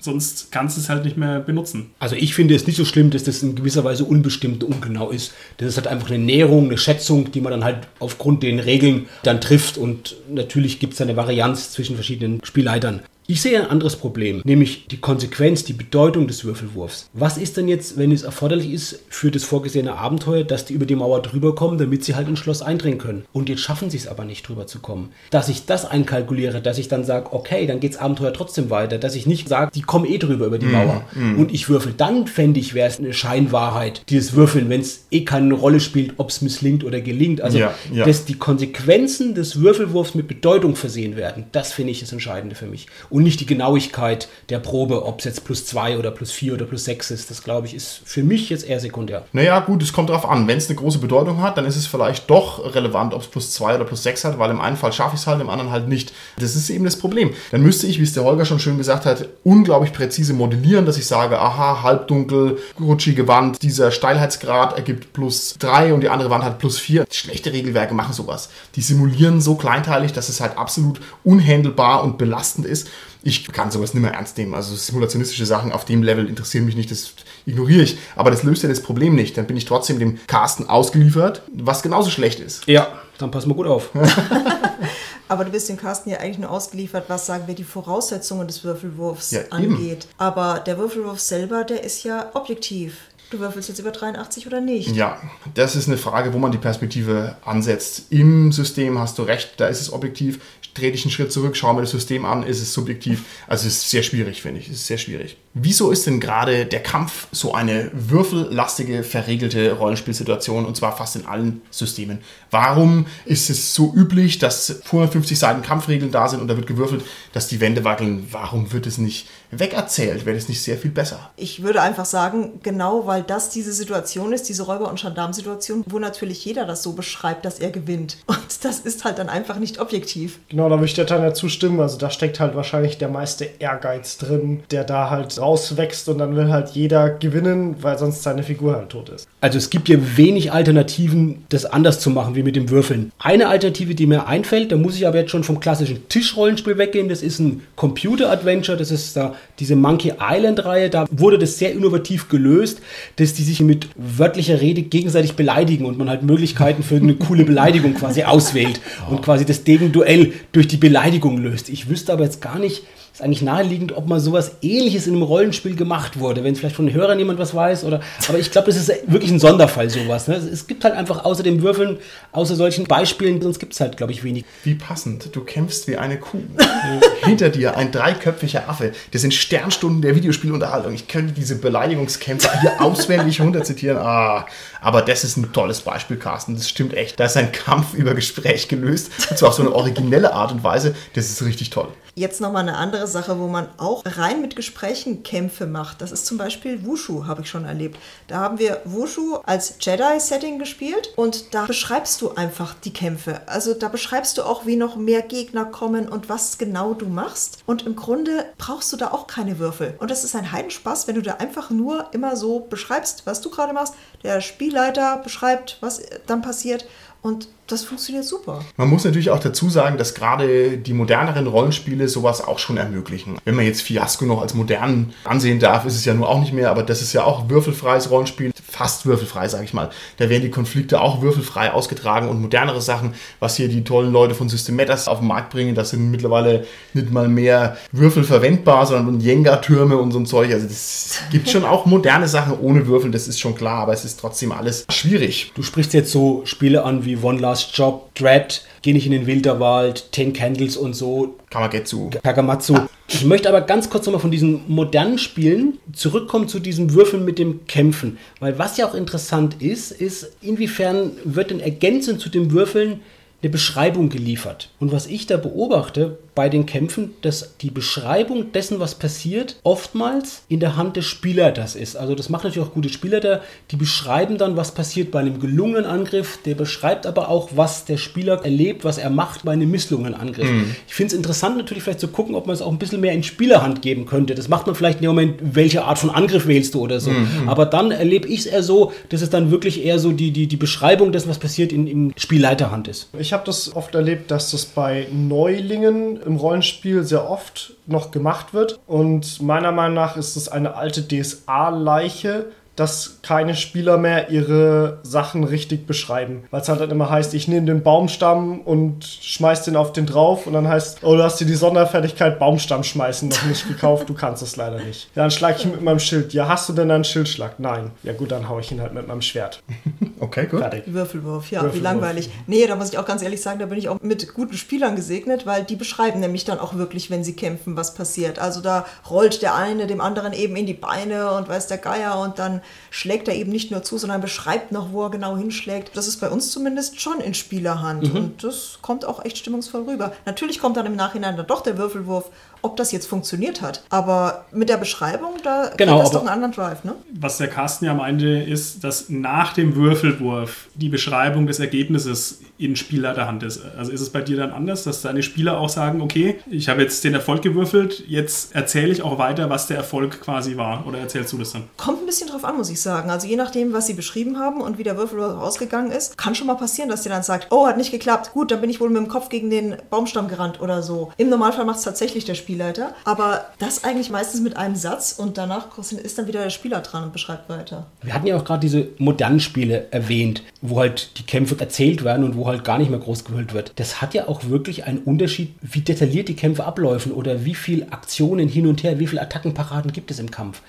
Sonst kannst du es halt nicht mehr benutzen. Also ich finde es nicht so schlimm, dass das in gewisser Weise unbestimmt und ungenau ist. Das ist halt einfach eine Näherung, eine Schätzung, die man dann halt aufgrund den Regeln dann trifft. Und natürlich gibt es eine Varianz zwischen verschiedenen Spielleitern. Ich sehe ein anderes Problem, nämlich die Konsequenz, die Bedeutung des Würfelwurfs. Was ist denn jetzt, wenn es erforderlich ist für das vorgesehene Abenteuer, dass die über die Mauer drüber kommen, damit sie halt ins Schloss eindringen können? Und jetzt schaffen sie es aber nicht drüber zu kommen. Dass ich das einkalkuliere, dass ich dann sage, okay, dann geht's Abenteuer trotzdem weiter, dass ich nicht sage, die kommen eh drüber über die Mauer und ich würfel, dann fände ich, wäre es eine Scheinwahrheit, dieses Würfeln, wenn es eh keine Rolle spielt, ob es misslingt oder gelingt. Also, Ja, ja. dass die Konsequenzen des Würfelwurfs mit Bedeutung versehen werden, das finde ich das Entscheidende für mich. Und und nicht die Genauigkeit der Probe, ob es jetzt plus 2 oder plus 4 oder plus 6 ist. Das glaube ich ist für mich jetzt eher sekundär. Naja, gut, es kommt darauf an. Wenn es eine große Bedeutung hat, dann ist es vielleicht doch relevant, ob es plus 2 oder plus 6 hat, weil im einen Fall schaffe ich es halt, im anderen halt nicht. Das ist eben das Problem. Dann müsste ich, wie es der Holger schon schön gesagt hat, unglaublich präzise modellieren, dass ich sage, aha, halbdunkel, rutschige Wand, dieser Steilheitsgrad ergibt plus 3 und die andere Wand hat plus 4. Schlechte Regelwerke machen sowas. Die simulieren so kleinteilig, dass es halt absolut unhandelbar und belastend ist. Ich kann sowas nicht mehr ernst nehmen. Also simulationistische Sachen auf dem Level interessieren mich nicht, das ignoriere ich. Aber das löst ja das Problem nicht. Dann bin ich trotzdem dem Carsten ausgeliefert, was genauso schlecht ist. Ja, dann passen wir gut auf. *laughs* Aber du bist dem Carsten ja eigentlich nur ausgeliefert, was sagen wir die Voraussetzungen des Würfelwurfs Ja, eben. angeht. Aber der Würfelwurf selber, der ist ja objektiv. Du würfelst jetzt über 83 oder nicht? Ja, das ist eine Frage, wo man die Perspektive ansetzt. Im System hast du recht, da ist es objektiv. Dreh dich einen Schritt zurück, schau mir das System an, ist es subjektiv. Also es ist sehr schwierig, finde ich. Es ist sehr schwierig. Wieso ist denn gerade der Kampf so eine würfellastige, verregelte Rollenspielsituation und zwar fast in allen Systemen? Warum ist es so üblich, dass 250 Seiten Kampfregeln da sind und da wird gewürfelt, dass die Wände wackeln? Warum wird es nicht wegerzählt? Wäre das nicht sehr viel besser? Ich würde einfach sagen, genau weil das diese Situation ist, diese Räuber- und Gendarmsituation, wo natürlich jeder das so beschreibt, dass er gewinnt. *laughs* Und das ist halt dann einfach nicht objektiv. Genau, da würde ich der Tanja zustimmen. Also da steckt halt wahrscheinlich der meiste Ehrgeiz drin, der da halt rauswächst und dann will halt jeder gewinnen, weil sonst seine Figur halt tot ist. Also es gibt hier wenig Alternativen, das anders zu machen wie mit dem Würfeln. Eine Alternative, die mir einfällt, da muss ich aber jetzt schon vom klassischen Tischrollenspiel weggehen, das ist ein Computer-Adventure, das ist da diese Monkey Island-Reihe, da wurde das sehr innovativ gelöst, dass die sich mit wörtlicher Rede gegenseitig beleidigen und man halt Möglichkeiten für eine coole Beleidigung quasi auswählt und quasi das Gegenduell durch die Beleidigung löst. Ich wüsste aber jetzt gar nicht, ist eigentlich naheliegend, ob mal sowas ähnliches in einem Rollenspiel gemacht wurde, wenn vielleicht von den Hörern jemand was weiß oder aber ich glaube, das ist wirklich ein Sonderfall sowas. Ne? Es gibt halt einfach außer dem Würfeln, außer solchen Beispielen, sonst gibt es halt, glaube ich, wenig. Wie passend. Du kämpfst wie eine Kuh. *laughs* Hinter dir ein dreiköpfiger Affe. Das sind Sternstunden der Videospielunterhaltung. Ich könnte diese Beleidigungskämpfer hier *laughs* auswendig runterzitieren. Ah, aber das ist ein tolles Beispiel, Carsten. Das stimmt echt. Da ist ein Kampf über Gespräch gelöst. Und zwar auf so eine originelle Art und Weise. Das ist richtig toll. Jetzt nochmal eine andere Sache, wo man auch rein mit Gesprächen Kämpfe macht. Das ist zum Beispiel Wushu, habe ich schon erlebt. Da haben wir Wushu als Jedi-Setting gespielt und da beschreibst du einfach die Kämpfe. Also da beschreibst du auch, wie noch mehr Gegner kommen und was genau du machst. Und im Grunde brauchst du da auch keine Würfel. Und das ist ein Heidenspaß, wenn du da einfach nur immer so beschreibst, was du gerade machst. Der Spielleiter beschreibt, was dann passiert. Und das funktioniert super. Man muss natürlich auch dazu sagen, dass gerade die moderneren Rollenspiele sowas auch schon ermöglichen. Wenn man jetzt Fiasco noch als modern ansehen darf, ist es ja nur auch nicht mehr, aber das ist ja auch würfelfreies Rollenspiel, fast würfelfrei, sage ich mal. Da werden die Konflikte auch würfelfrei ausgetragen und modernere Sachen, was hier die tollen Leute von System Matters auf den Markt bringen, das sind mittlerweile nicht mal mehr Würfel verwendbar, sondern Jenga-Türme und so ein Zeug. Also es gibt schon auch moderne Sachen ohne Würfel, das ist schon klar, aber es ist trotzdem alles schwierig. Du sprichst jetzt so Spiele an wie One Last Job, Dread, Geh nicht in den Wilderwald, Ten Candles und so, Kamagetsu. Kagamatsu. Ich möchte aber ganz kurz nochmal von diesen modernen Spielen zurückkommen zu diesem Würfeln mit dem Kämpfen. Weil was ja auch interessant ist, ist, inwiefern wird denn ergänzend zu dem Würfeln eine Beschreibung geliefert. Und was ich da beobachte bei den Kämpfen, dass die Beschreibung dessen, was passiert, oftmals in der Hand des Spielleiters ist. Also das macht natürlich auch gute Spielleiter, die beschreiben dann, was passiert bei einem gelungenen Angriff, der beschreibt aber auch, was der Spieler erlebt, was er macht bei einem misslungenen Angriff. Ich finde es interessant natürlich vielleicht zu gucken, ob man es auch ein bisschen mehr in Spielerhand geben könnte. Das macht man vielleicht in dem Moment, welche Art von Angriff wählst du oder so. Aber dann erlebe ich es eher so, dass es dann wirklich eher so die, die, die Beschreibung dessen, was passiert, in, in Spielleiterhand ist. Ich habe das oft erlebt, dass das bei Neulingen im Rollenspiel sehr oft noch gemacht wird. Und meiner Meinung nach ist es eine alte DSA-Leiche, dass keine Spieler mehr ihre Sachen richtig beschreiben. Weil es halt dann immer heißt, ich nehme den Baumstamm und schmeiß den auf den drauf und dann heißt, oh, du hast dir die Sonderfertigkeit Baumstamm schmeißen noch nicht gekauft, du kannst es leider nicht. Ja, dann schlage ich ihn mit meinem Schild. Ja, hast du denn einen Schildschlag? Nein. Ja gut, dann hau ich ihn halt mit meinem Schwert. *laughs* Okay, gut. Fertig. Würfelwurf, ja, wie Würfelwurf. langweilig. Nee, da muss ich auch ganz ehrlich sagen, da bin ich auch mit guten Spielern gesegnet, weil die beschreiben nämlich dann auch wirklich, wenn sie kämpfen, was passiert. Also da rollt der eine dem anderen eben in die Beine und weiß der Geier und dann schlägt er eben nicht nur zu, sondern beschreibt noch, wo er genau hinschlägt. Das ist bei uns zumindest schon in Spielerhand und das kommt auch echt stimmungsvoll rüber. Natürlich kommt dann im Nachhinein dann doch der Würfelwurf ob das jetzt funktioniert hat. Aber mit der Beschreibung, da Genau, das doch einen anderen Drive, ne? Was der Carsten ja meinte, ist, dass nach dem Würfelwurf die Beschreibung des Ergebnisses in Spielleiterhand ist. Also ist es bei dir dann anders, dass deine Spieler auch sagen, okay, ich habe jetzt den Erfolg gewürfelt, jetzt erzähle ich auch weiter, was der Erfolg quasi war. Oder erzählst du das dann? Kommt ein bisschen drauf an, muss ich sagen. Also je nachdem, was sie beschrieben haben und wie der Würfel ausgegangen ist, kann schon mal passieren, dass sie dann sagt, oh, hat nicht geklappt. Gut, dann bin ich wohl mit dem Kopf gegen den Baumstamm gerannt oder so. Im Normalfall macht es tatsächlich der Spielleiter. Aber das eigentlich meistens mit einem Satz und danach ist dann wieder der Spieler dran und beschreibt weiter. Wir hatten ja auch gerade diese modernen Spiele erwähnt, wo halt die Kämpfe erzählt werden und wo halt gar nicht mehr groß gewählt wird. Das hat ja auch wirklich einen Unterschied, wie detailliert die Kämpfe ablaufen oder wie viel Aktionen hin und her, wie viele Attackenparaden gibt es im Kampf.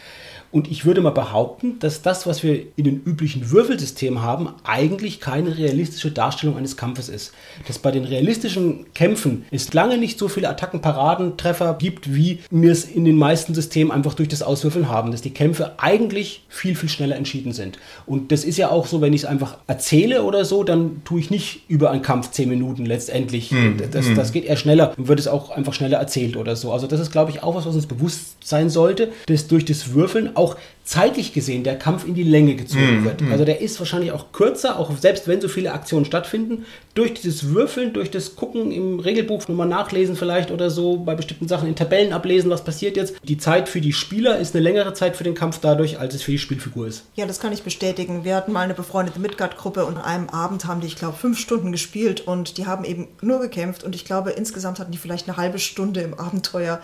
Und ich würde mal behaupten, dass das, was wir in den üblichen Würfelsystemen haben, eigentlich keine realistische Darstellung eines Kampfes ist. Dass bei den realistischen Kämpfen es lange nicht so viele Attackenparaden, Treffer gibt, wie wir es in den meisten Systemen einfach durch das Auswürfeln haben. Dass die Kämpfe eigentlich viel, viel schneller entschieden sind. Und das ist ja auch so, wenn ich es einfach erzähle oder so, dann tue ich nicht über einen Kampf 10 Minuten letztendlich. Das, das geht eher schneller und wird es auch einfach schneller erzählt oder so. Also das ist, glaube ich, auch was, was uns bewusst sein sollte, dass durch das Würfeln auch zeitlich gesehen der Kampf in die Länge gezogen wird. Also der ist wahrscheinlich auch kürzer, auch selbst wenn so viele Aktionen stattfinden. Durch dieses Würfeln, durch das Gucken im Regelbuch nochmal nachlesen vielleicht oder so, bei bestimmten Sachen in Tabellen ablesen, was passiert jetzt. Die Zeit für die Spieler ist eine längere Zeit für den Kampf dadurch, als es für die Spielfigur ist. Ja, das kann ich bestätigen. Wir hatten mal eine befreundete Midgard-Gruppe und an einem Abend haben die, ich glaube, fünf Stunden gespielt und die haben eben nur gekämpft und ich glaube, insgesamt hatten die vielleicht eine halbe Stunde im Abenteuer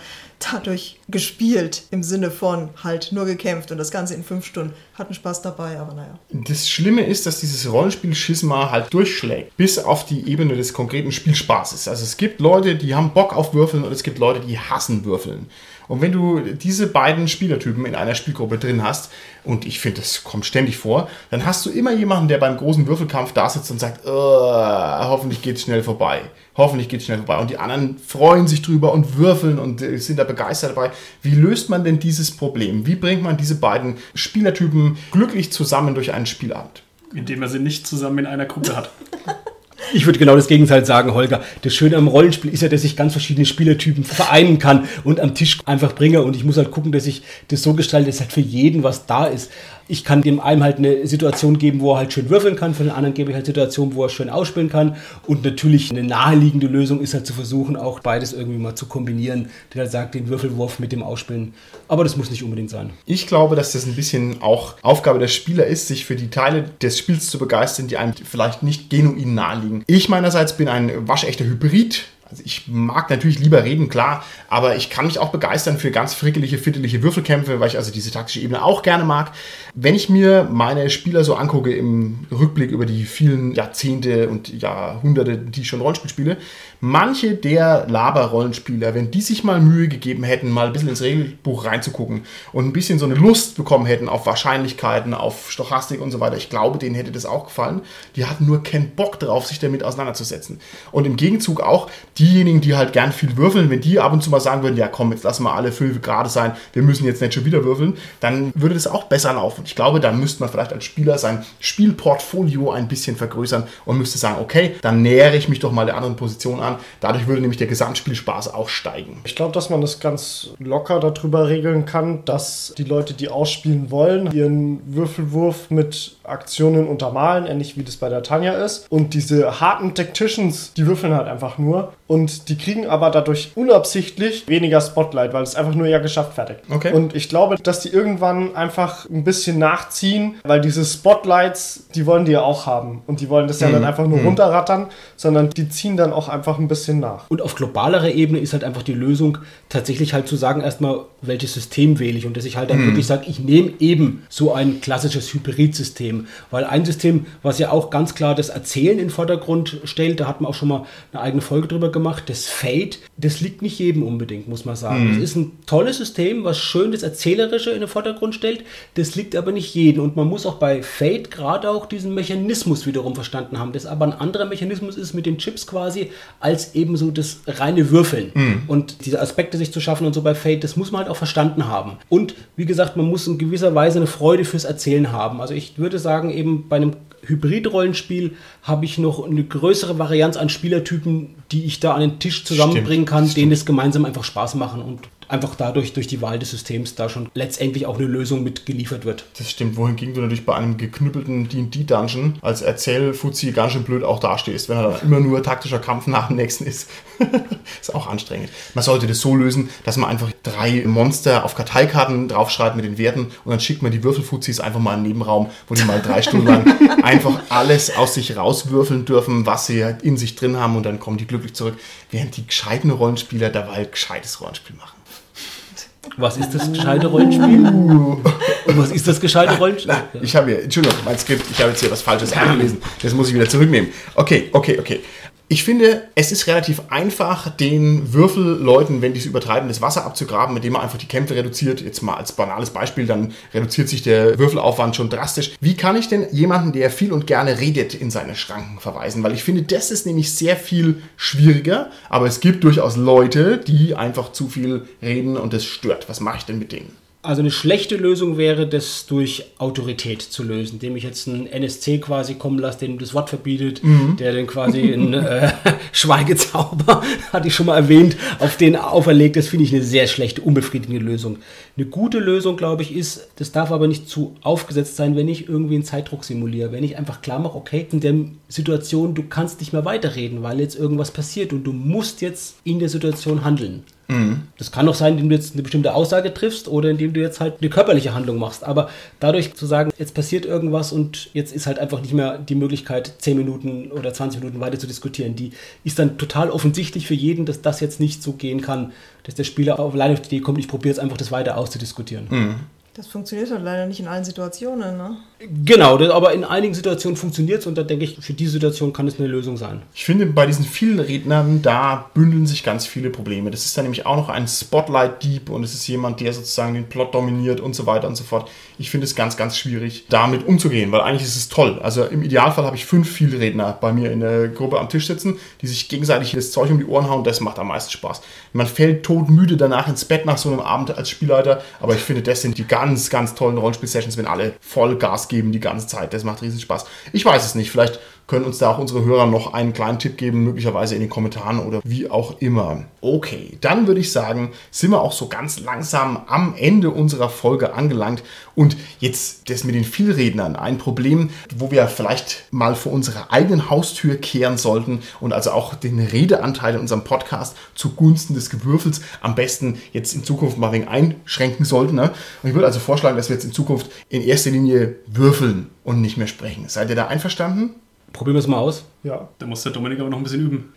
dadurch gespielt, im Sinne von halt nur gekämpft und das Ganze in fünf Stunden. Hatten Spaß dabei, aber naja. Das Schlimme ist, dass dieses Rollenspiel-Schisma halt durchschlägt, bis auf die Ebene des konkreten Spielspaßes. Also es gibt Leute, die haben Bock auf Würfeln und es gibt Leute, die hassen Würfeln. Und wenn du diese beiden Spielertypen in einer Spielgruppe drin hast, und ich finde, das kommt ständig vor, dann hast du immer jemanden, der beim großen Würfelkampf da sitzt und sagt, "Äh, hoffentlich geht es schnell vorbei. Hoffentlich geht es schnell vorbei. Und die anderen freuen sich drüber und würfeln und äh, sind da begeistert dabei. Wie löst man denn dieses Problem? Wie bringt man diese beiden Spielertypen glücklich zusammen durch einen Spielabend? Indem er sie nicht zusammen in einer Gruppe hat. *laughs* Ich würde genau das Gegenteil sagen, Holger. Das Schöne am Rollenspiel ist ja, dass ich ganz verschiedene Spielertypen vereinen kann und am Tisch einfach bringe. Und ich muss halt gucken, dass ich das so gestalte, dass halt für jeden was da ist. Ich kann dem einen halt eine Situation geben, wo er halt schön würfeln kann, für den anderen gebe ich halt Situationen, wo er schön ausspielen kann. Und natürlich eine naheliegende Lösung ist halt zu versuchen, auch beides irgendwie mal zu kombinieren. Der halt sagt, den Würfelwurf mit dem Ausspielen. Aber das muss nicht unbedingt sein. Ich glaube, dass das ein bisschen auch Aufgabe der Spieler ist, sich für die Teile des Spiels zu begeistern, die einem vielleicht nicht genuin naheliegen. Ich meinerseits bin ein waschechter Hybrid. Also ich mag natürlich lieber reden, klar, aber ich kann mich auch begeistern für ganz frickelige, fittelige Würfelkämpfe, weil ich also diese taktische Ebene auch gerne mag. Wenn ich mir meine Spieler so angucke im Rückblick über die vielen Jahrzehnte und Jahrhunderte, die ich schon Rollenspiel spiele, manche der Laber-Rollenspieler, wenn die sich mal Mühe gegeben hätten, mal ein bisschen ins Regelbuch reinzugucken und ein bisschen so eine Lust bekommen hätten auf Wahrscheinlichkeiten, auf Stochastik und so weiter, ich glaube, denen hätte das auch gefallen. Die hatten nur keinen Bock drauf, sich damit auseinanderzusetzen. Und im Gegenzug auch diejenigen, die halt gern viel würfeln, wenn die ab und zu mal sagen würden, ja komm, jetzt lassen wir alle fünf gerade sein, wir müssen jetzt nicht schon wieder würfeln, dann würde das auch besser laufen. Ich glaube, da müsste man vielleicht als Spieler sein Spielportfolio ein bisschen vergrößern und müsste sagen, okay, dann nähere ich mich doch mal der anderen Position an. Dadurch würde nämlich der Gesamtspielspaß auch steigen. Ich glaube, dass man das ganz locker darüber regeln kann, dass die Leute, die ausspielen wollen, ihren Würfelwurf mit Aktionen untermalen, ähnlich wie das bei der Tanja ist. Und diese harten Tacticians, die würfeln halt einfach nur. Und die kriegen aber dadurch unabsichtlich weniger Spotlight, weil es einfach nur ja geschafft fertig. Okay. Und ich glaube, dass die irgendwann einfach ein bisschen nachziehen, weil diese Spotlights, die wollen die ja auch haben. Und die wollen das ja dann einfach nur runterrattern, sondern die ziehen dann auch einfach ein bisschen nach. Und auf globalerer Ebene ist halt einfach die Lösung, tatsächlich halt zu sagen, erstmal, welches System wähle ich und dass ich halt dann wirklich sage, ich nehme eben so ein klassisches Hybridsystem. Weil ein System, was ja auch ganz klar das Erzählen in den Vordergrund stellt, da hat man auch schon mal eine eigene Folge drüber gemacht, das Fate, das liegt nicht jedem unbedingt, muss man sagen. Es ist ein tolles System, was schön das Erzählerische in den Vordergrund stellt, das liegt aber nicht jedem. Und man muss auch bei Fate gerade auch diesen Mechanismus wiederum verstanden haben, das aber ein anderer Mechanismus ist mit den Chips quasi, als eben so das reine Würfeln. Und diese Aspekte sich zu schaffen und so bei Fate, das muss man halt auch verstanden haben. Und wie gesagt, man muss in gewisser Weise eine Freude fürs Erzählen haben. Also ich würde sagen, eben bei einem Hybrid-Rollenspiel habe ich noch eine größere Varianz an Spielertypen, die ich da an den Tisch zusammenbringen Stimmt, kann, stimmt. denen es gemeinsam einfach Spaß machen und einfach dadurch, durch die Wahl des Systems, da schon letztendlich auch eine Lösung mit geliefert wird. Das stimmt, wohingegen du natürlich bei einem geknüppelten D&D-Dungeon als Erzählfuzzi ganz schön blöd auch dastehst, wenn er dann immer nur taktischer Kampf nach dem nächsten ist. *laughs* ist auch anstrengend. Man sollte das so lösen, dass man einfach drei Monster auf Karteikarten draufschreibt mit den Werten und dann schickt man die Würfelfuzis einfach mal in den Nebenraum, wo die mal drei *laughs* Stunden lang einfach alles aus sich rauswürfeln dürfen, was sie in sich drin haben und dann kommen die glücklich zurück, während die gescheiten Rollenspieler dabei gescheites Rollenspiel machen. Was ist das gescheite Rollenspiel? Und was ist das gescheite Rollenspiel? Ich habe hier, Entschuldigung, mein Skript, ich habe jetzt hier was Falsches eingelesen. Das muss ich wieder zurücknehmen. Okay, okay, okay. Ich finde, es ist relativ einfach, den Würfelleuten, wenn die es übertreiben, das Wasser abzugraben, indem man einfach die Kämpfe reduziert. Jetzt mal als banales Beispiel, dann reduziert sich der Würfelaufwand schon drastisch. Wie kann ich denn jemanden, der viel und gerne redet, in seine Schranken verweisen? Weil ich finde, das ist nämlich sehr viel schwieriger, aber es gibt durchaus Leute, die einfach zu viel reden und das stört. Was mache ich denn mit denen? Also eine schlechte Lösung wäre, das durch Autorität zu lösen, indem ich jetzt einen NSC quasi kommen lasse, dem das Wort verbietet, der dann quasi einen äh, *laughs* Schweigezauber, *laughs* hatte ich schon mal erwähnt, auf den auferlegt. Das finde ich eine sehr schlechte, unbefriedigende Lösung. Eine gute Lösung, glaube ich, ist, das darf aber nicht zu aufgesetzt sein, wenn ich irgendwie einen Zeitdruck simuliere. Wenn ich einfach klar mache, okay, in der Situation, du kannst nicht mehr weiterreden, weil jetzt irgendwas passiert und du musst jetzt in der Situation handeln. Das kann auch sein, indem du jetzt eine bestimmte Aussage triffst oder indem du jetzt halt eine körperliche Handlung machst. Aber dadurch zu sagen, jetzt passiert irgendwas und jetzt ist halt einfach nicht mehr die Möglichkeit, 10 Minuten oder 20 Minuten weiter zu diskutieren, die ist dann total offensichtlich für jeden, dass das jetzt nicht so gehen kann, dass der Spieler auf alleine auf die Idee kommt, ich probiere jetzt einfach das weiter auszudiskutieren. Das funktioniert halt leider nicht in allen Situationen, ne? Genau, aber in einigen Situationen funktioniert es und da denke ich, für diese Situation kann es eine Lösung sein. Ich finde, bei diesen vielen Rednern, da bündeln sich ganz viele Probleme. Das ist dann nämlich auch noch ein Spotlight-Dieb und es ist jemand, der sozusagen den Plot dominiert und so weiter und so fort. Ich finde es ganz, ganz schwierig, damit umzugehen, weil eigentlich ist es toll. Also im Idealfall habe ich fünf Vielredner bei mir in der Gruppe am Tisch sitzen, die sich gegenseitig das Zeug um die Ohren hauen. Das macht am meisten Spaß. Man fällt todmüde danach ins Bett nach so einem Abend als Spielleiter, aber ich finde, das sind die ganz, ganz tollen Rollenspiel-Sessions, wenn alle voll Gas geben die ganze Zeit. Das macht riesen Spaß. Ich weiß es nicht. Vielleicht können uns da auch unsere Hörer noch einen kleinen Tipp geben, möglicherweise in den Kommentaren oder wie auch immer. Okay, dann würde ich sagen, sind wir auch so ganz langsam am Ende unserer Folge angelangt. Und jetzt das mit den Vielrednern, ein Problem, wo wir vielleicht mal vor unserer eigenen Haustür kehren sollten und also auch den Redeanteil in unserem Podcast zugunsten des Gewürfels am besten jetzt in Zukunft mal ein wenig einschränken sollten. Ne? Und ich würde also vorschlagen, dass wir jetzt in Zukunft in erster Linie würfeln und nicht mehr sprechen. Seid ihr da einverstanden? Probieren wir es mal aus. Ja. Da muss der Dominik aber noch ein bisschen üben.